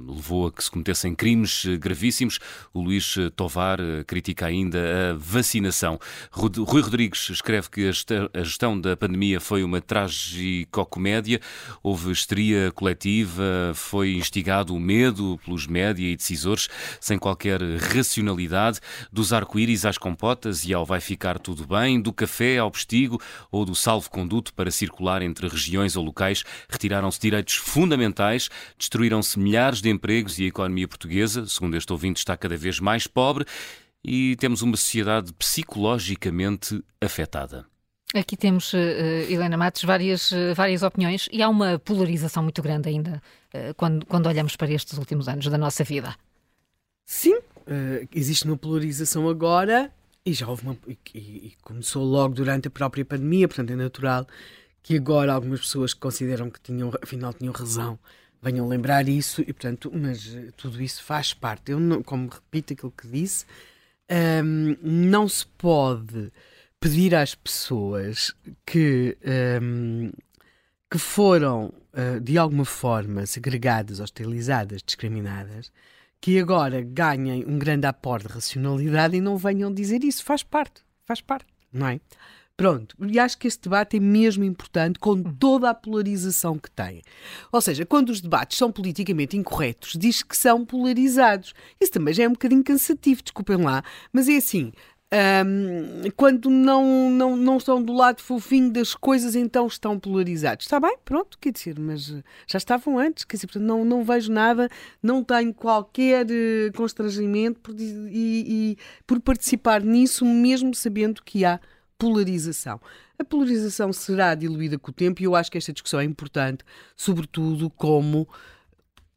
levou a que se cometessem crimes gravíssimos. O Luís Tovar eh, critica ainda a vacinação. Rui Rodrigues escreve que a gestão da pandemia foi uma tragicocomédia, houve histeria coletiva, foi instigado o medo pelos média e decisores, sem qualquer racionalidade, dos arco-íris às compotas e ao vai ficar tudo bem, do café ao postigo ou do salvo-conduto para circular entre regiões ou locais, retiraram-se direitos fundamentais, destruíram-se milhares de empregos e a economia portuguesa, segundo este ouvinte, está cada vez mais pobre e temos uma sociedade psicologicamente afetada.
Aqui temos, uh, Helena Matos, várias, uh, várias opiniões e há uma polarização muito grande ainda uh, quando, quando olhamos para estes últimos anos da nossa vida.
Sim, existe uma polarização agora e já houve uma. E, e, começou logo durante a própria pandemia, portanto é natural que agora algumas pessoas que consideram que tinham, afinal tinham razão venham lembrar isso e portanto, mas tudo isso faz parte. Eu, não, como repito aquilo que disse, um, não se pode pedir às pessoas que, um, que foram uh, de alguma forma segregadas, hostilizadas, discriminadas, que agora ganhem um grande aporte de racionalidade e não venham dizer isso. Faz parte, faz parte, não é? Pronto, e acho que este debate é mesmo importante com toda a polarização que tem. Ou seja, quando os debates são politicamente incorretos, diz que são polarizados. Isso também já é um bocadinho cansativo, desculpem lá, mas é assim. Um, quando não, não, não estão do lado fofinho das coisas, então estão polarizados. Está bem, pronto, quer dizer, mas eh, já estavam antes, quer dizer, portanto, não, não vejo nada, não tenho qualquer uh, constrangimento por, e, e, por participar nisso, mesmo sabendo que há polarização. A polarização será diluída com o tempo e eu acho que esta discussão é importante, sobretudo como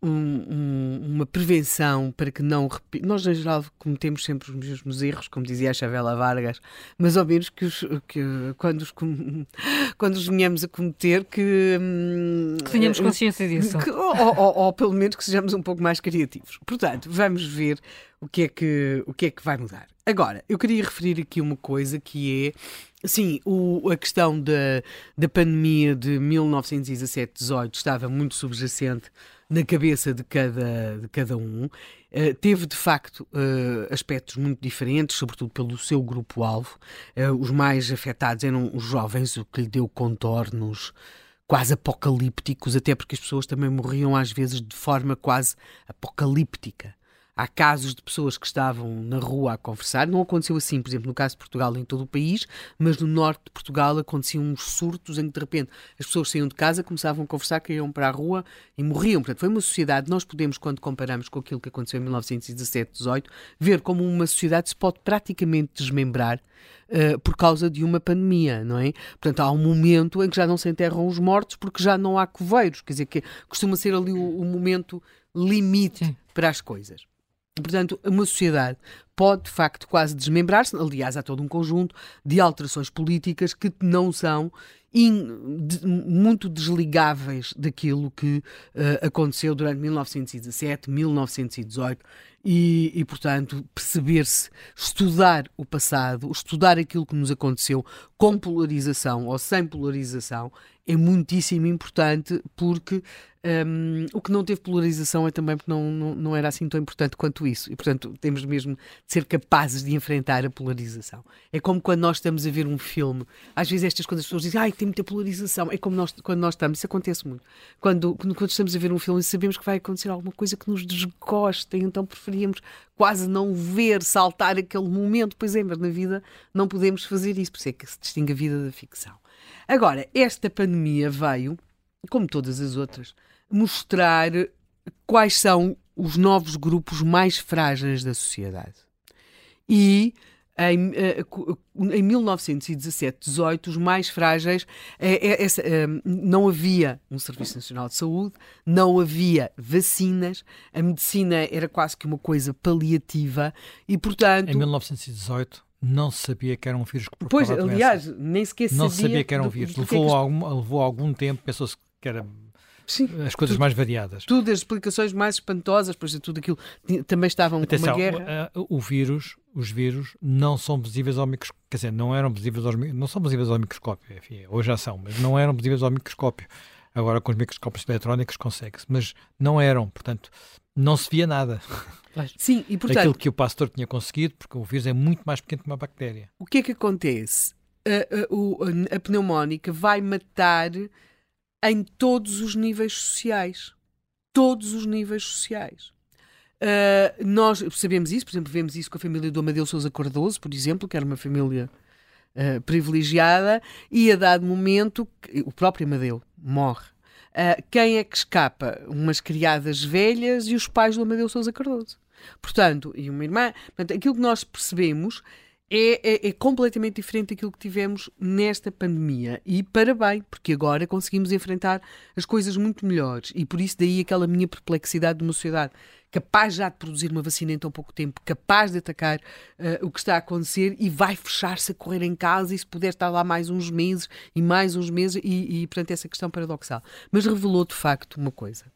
um, um, uma prevenção para que não repita. Nós, em geral, cometemos sempre os mesmos erros, como dizia a Chavela Vargas, mas ao menos que, os, que quando, os, quando os venhamos a cometer, que.
Hum, que tenhamos consciência disso.
Que, ou, ou, ou, pelo menos que sejamos um pouco mais criativos. Portanto, vamos ver o que é que, o que, é que vai mudar. Agora, eu queria referir aqui uma coisa que é, sim, o, a questão da, da pandemia de 1917-18 estava muito subjacente na cabeça de cada, de cada um. Uh, teve, de facto, uh, aspectos muito diferentes, sobretudo pelo seu grupo-alvo. Uh, os mais afetados eram os jovens, o que lhe deu contornos quase apocalípticos, até porque as pessoas também morriam às vezes de forma quase apocalíptica. Há casos de pessoas que estavam na rua a conversar. Não aconteceu assim, por exemplo, no caso de Portugal, em todo o país, mas no norte de Portugal aconteciam uns surtos em que de repente as pessoas saíam de casa, começavam a conversar, caíam para a rua e morriam. Portanto, foi uma sociedade. Nós podemos, quando comparamos com aquilo que aconteceu em 1917, 18, ver como uma sociedade se pode praticamente desmembrar uh, por causa de uma pandemia, não é? Portanto, há um momento em que já não se enterram os mortos porque já não há coveiros. Quer dizer, que costuma ser ali o, o momento limite Sim. para as coisas. Portanto, uma sociedade pode, de facto, quase desmembrar-se. Aliás, há todo um conjunto de alterações políticas que não são in, de, muito desligáveis daquilo que uh, aconteceu durante 1917, 1918 e, e portanto, perceber-se, estudar o passado, estudar aquilo que nos aconteceu com polarização ou sem polarização é muitíssimo importante porque um, o que não teve polarização é também porque não, não, não, era assim tão importante quanto isso. E, portanto, temos mesmo de ser capazes de enfrentar a polarização. É como quando nós estamos a ver um filme. Às vezes estas coisas as pessoas dizem, ai, tem muita polarização. É como nós, quando nós estamos, isso acontece muito. Quando, quando estamos a ver um filme e sabemos que vai acontecer alguma coisa que nos desgosta, então preferimos quase não ver, saltar aquele momento. Pois é, mas na vida não podemos fazer isso. Por isso é que se distingue a vida da ficção. Agora, esta pandemia veio, como todas as outras, mostrar quais são os novos grupos mais frágeis da sociedade. E em, eh, em 1917, 18, os mais frágeis, é, é, não havia um Serviço Nacional de Saúde, não havia vacinas, a medicina era quase que uma coisa paliativa e, portanto.
Em 1918 não se sabia que era um vírus que
Pois, aliás, nem sequer
sabia. Não se sabia que era um vírus. Do, levou, que algum, levou algum tempo, pensou-se que era Sim, as coisas
tudo,
mais variadas.
Tudo, as explicações mais espantosas, pois tudo aquilo também estavam
Atenção,
com uma guerra.
O, o, vírus, os vírus não são visíveis ao microscópio, quer dizer, não eram visíveis aos, não são visíveis ao microscópio, enfim, hoje já são, mas não eram visíveis ao microscópio. Agora com os microscópios eletrónicos consegue-se, mas não eram, portanto, não se via nada.
Sim, e portanto...
Aquilo que o Pasteur tinha conseguido, porque o vírus é muito mais pequeno que uma bactéria.
O que é que acontece? A, a, a pneumónica vai matar em todos os níveis sociais. Todos os níveis sociais. Uh, nós sabemos isso, por exemplo, vemos isso com a família do Amadeu Sousa Cardoso, por exemplo, que era uma família uh, privilegiada, e a dado momento, o próprio Amadeu morre. Uh, quem é que escapa? Umas criadas velhas e os pais do Amadeu Sousa Cardoso. Portanto, e uma irmã. Portanto, aquilo que nós percebemos é, é, é, completamente diferente daquilo que tivemos nesta pandemia. E parabéns, porque agora conseguimos enfrentar as coisas muito melhores. E por isso daí aquela minha perplexidade de uma sociedade capaz já de produzir uma vacina em tão pouco tempo, capaz de atacar uh, o que está a acontecer e vai fechar-se a correr em casa e se puder estar lá mais uns meses e mais uns meses e, e portanto, essa questão paradoxal. Mas revelou de facto uma coisa,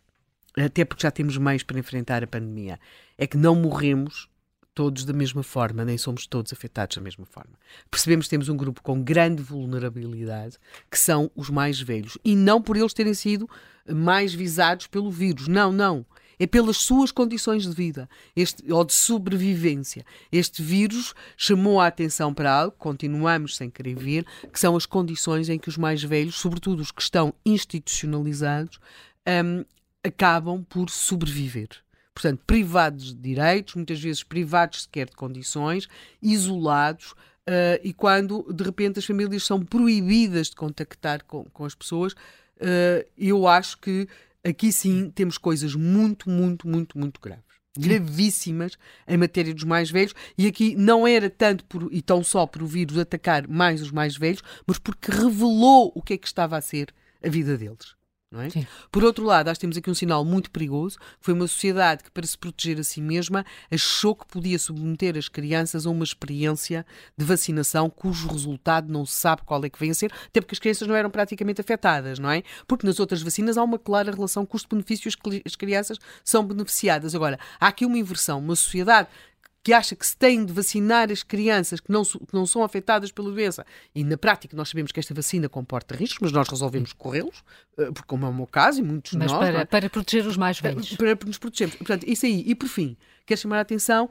até porque já temos meios para enfrentar a pandemia, é que não morremos todos da mesma forma, nem somos todos afetados da mesma forma. Percebemos que temos um grupo com grande vulnerabilidade, que são os mais velhos. E não por eles terem sido mais visados pelo vírus. Não, não. É pelas suas condições de vida este, ou de sobrevivência. Este vírus chamou a atenção para algo, continuamos sem querer ver, que são as condições em que os mais velhos, sobretudo os que estão institucionalizados, um, acabam por sobreviver portanto, privados de direitos, muitas vezes privados sequer de condições, isolados, uh, e quando de repente as famílias são proibidas de contactar com, com as pessoas, uh, eu acho que aqui sim temos coisas muito, muito, muito, muito graves. Gravíssimas em matéria dos mais velhos, e aqui não era tanto por, e tão só por o vírus atacar mais os mais velhos, mas porque revelou o que é que estava a ser a vida deles. É? Por outro lado, nós temos aqui um sinal muito perigoso. Foi uma sociedade que, para se proteger a si mesma, achou que podia submeter as crianças a uma experiência de vacinação cujo resultado não se sabe qual é que vem a ser, até porque as crianças não eram praticamente afetadas, não é? Porque nas outras vacinas há uma clara relação custo-benefício, as crianças são beneficiadas. Agora, há aqui uma inversão, uma sociedade que acha que se tem de vacinar as crianças que não, que não são afetadas pela doença. E na prática nós sabemos que esta vacina comporta riscos, mas nós resolvemos corrê-los, eh, porque como é o meu caso e muitos de
mas
nós...
Para, é? para proteger os mais velhos.
Para, para nos protegermos. Portanto, isso aí. E por fim, quero chamar a atenção,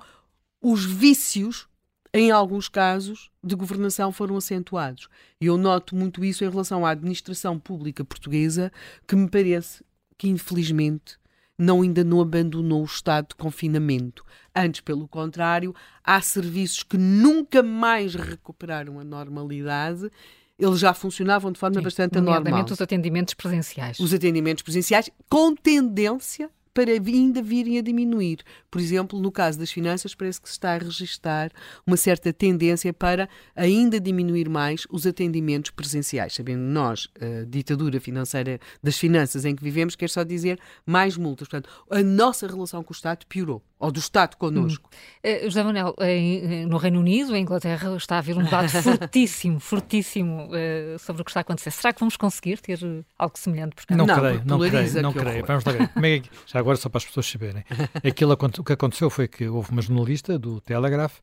os vícios em alguns casos, de governação foram acentuados. E eu noto muito isso em relação à administração pública portuguesa, que me parece que, infelizmente, não ainda não abandonou o estado de confinamento. Antes, pelo contrário, há serviços que nunca mais recuperaram a normalidade eles já funcionavam de forma Sim, bastante anormal.
os atendimentos presenciais.
Os atendimentos presenciais, com tendência para ainda virem a diminuir. Por exemplo, no caso das finanças, parece que se está a registrar uma certa tendência para ainda diminuir mais os atendimentos presenciais. Sabendo nós, a ditadura financeira das finanças em que vivemos, quer só dizer mais multas. Portanto, a nossa relação com o Estado piorou ou do Estado connosco.
Hum. Uh, José Manuel, em, no Reino Unido, em Inglaterra, está a haver um debate fortíssimo, fortíssimo uh, sobre o que está a acontecer. Será que vamos conseguir ter algo semelhante?
Por não, não creio, não creio, não creio. Vamos lá ver. Como é que, já agora só para as pessoas saberem. Aquilo, o que aconteceu foi que houve uma jornalista do Telegraph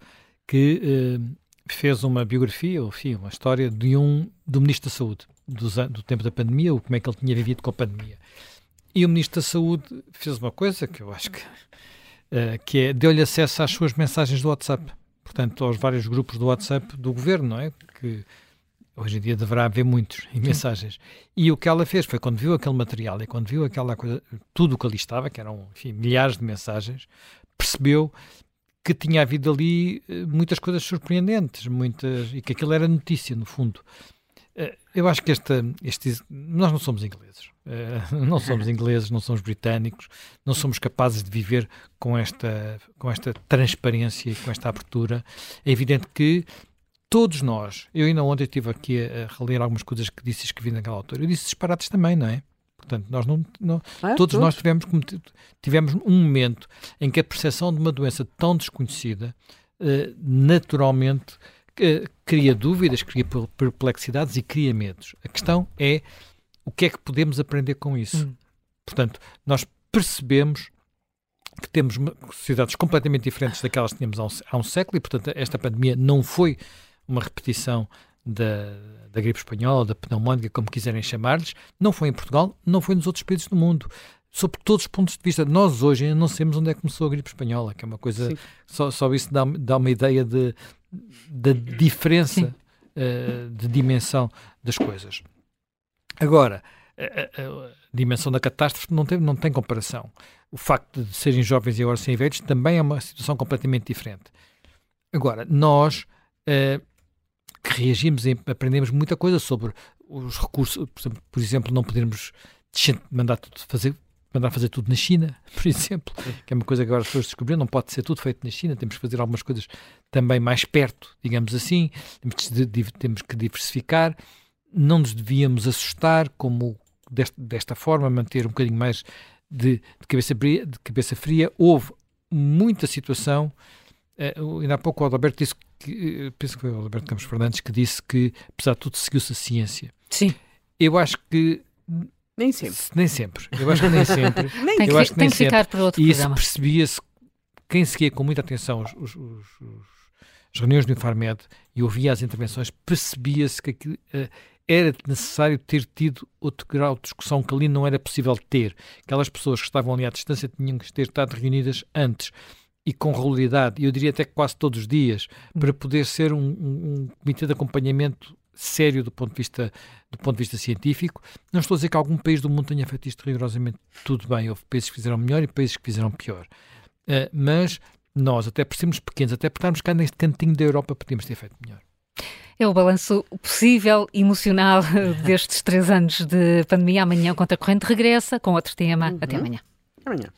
que uh, fez uma biografia, ou enfim, uma história de um do Ministro da Saúde, do, do tempo da pandemia, ou como é que ele tinha vivido com a pandemia. E o Ministro da Saúde fez uma coisa que eu acho que que é, deu-lhe acesso às suas mensagens do WhatsApp, portanto, aos vários grupos do WhatsApp do governo, não é? Que hoje em dia deverá haver muitos em mensagens. E o que ela fez foi, quando viu aquele material e quando viu aquela coisa, tudo o que ali estava, que eram, enfim, milhares de mensagens, percebeu que tinha havido ali eh, muitas coisas surpreendentes, muitas, e que aquilo era notícia, no fundo. Uh, eu acho que esta, este, nós não somos ingleses. Uh, não somos ingleses, não somos britânicos, não somos capazes de viver com esta, com esta transparência e com esta abertura. É evidente que todos nós, eu ainda ontem estive aqui a, reler algumas coisas que disse e escrevi naquela altura, eu disse disparates também, não é? Portanto, nós não, não ah, todos, todos, nós tivemos, tivemos um momento em que a percepção de uma doença tão desconhecida uh, naturalmente uh, cria dúvidas, cria perplexidades e cria medos. A questão é o que é que podemos aprender com isso. Hum. Portanto, nós percebemos que temos sociedades completamente diferentes daquelas que tínhamos há um, há um século e, portanto, esta pandemia não foi uma repetição da, da gripe espanhola, da pneumónica, como quiserem chamar-lhes, não foi em Portugal, não foi nos outros países do mundo. Sob todos os pontos de vista, nós hoje ainda não sabemos onde é que começou a gripe espanhola, que é uma coisa, só, só isso dá, dá uma ideia de, da diferença uh, de dimensão das coisas. Agora, a, a, a, dimensão da catástrofe não tem, não tem comparação. O facto de serem jovens e agora serem velhos também é uma situação completamente diferente. Agora, nós uh, que reagimos e aprendemos muita coisa sobre os recursos, por exemplo, não podermos mandar tudo fazer mandar fazer tudo na China, por exemplo, que é uma coisa que agora as pessoas descobriram, não pode ser tudo feito na China, temos que fazer algumas coisas também mais perto, digamos assim, temos, que diversificar, não nos devíamos assustar, como desta, forma, manter um bocadinho mais de, de, cabeça, de cabeça fria. Houve muita situação, uh, ainda há pouco o Adalberto disse que, eh, penso que foi o Alberto Campos Fernandes que disse que, apesar de tudo, seguiu-se a ciência.
Sim.
Eu acho que
nem sempre.
Nem sempre. Eu acho que nem sempre.
nem tem que, acho que, tem que ficar para outro
e
programa.
isso percebia-se, quem seguia com muita atenção os, os, os, as reuniões do Infarmed e ouvia as intervenções, percebia-se que aquilo, uh, era necessário ter tido outro grau de discussão que ali não era possível ter. Aquelas pessoas que estavam ali à distância tinham que ter estado reunidas antes e com regularidade, eu diria até quase todos os dias, para poder ser um, um, um, comitê de acompanhamento sério do ponto, de vista, do ponto de vista científico. Não estou a dizer que algum país do mundo tenha feito isto rigorosamente tudo bem. Houve países que fizeram melhor e países que fizeram pior. Uh, mas nós, até por sermos pequenos, até por estarmos cá neste cantinho da Europa, podíamos ter feito melhor.
É o balanço possível, emocional destes três anos de pandemia. Amanhã, Conta Corrente regressa com outro tema. Uhum. Até amanhã.
Amanhã.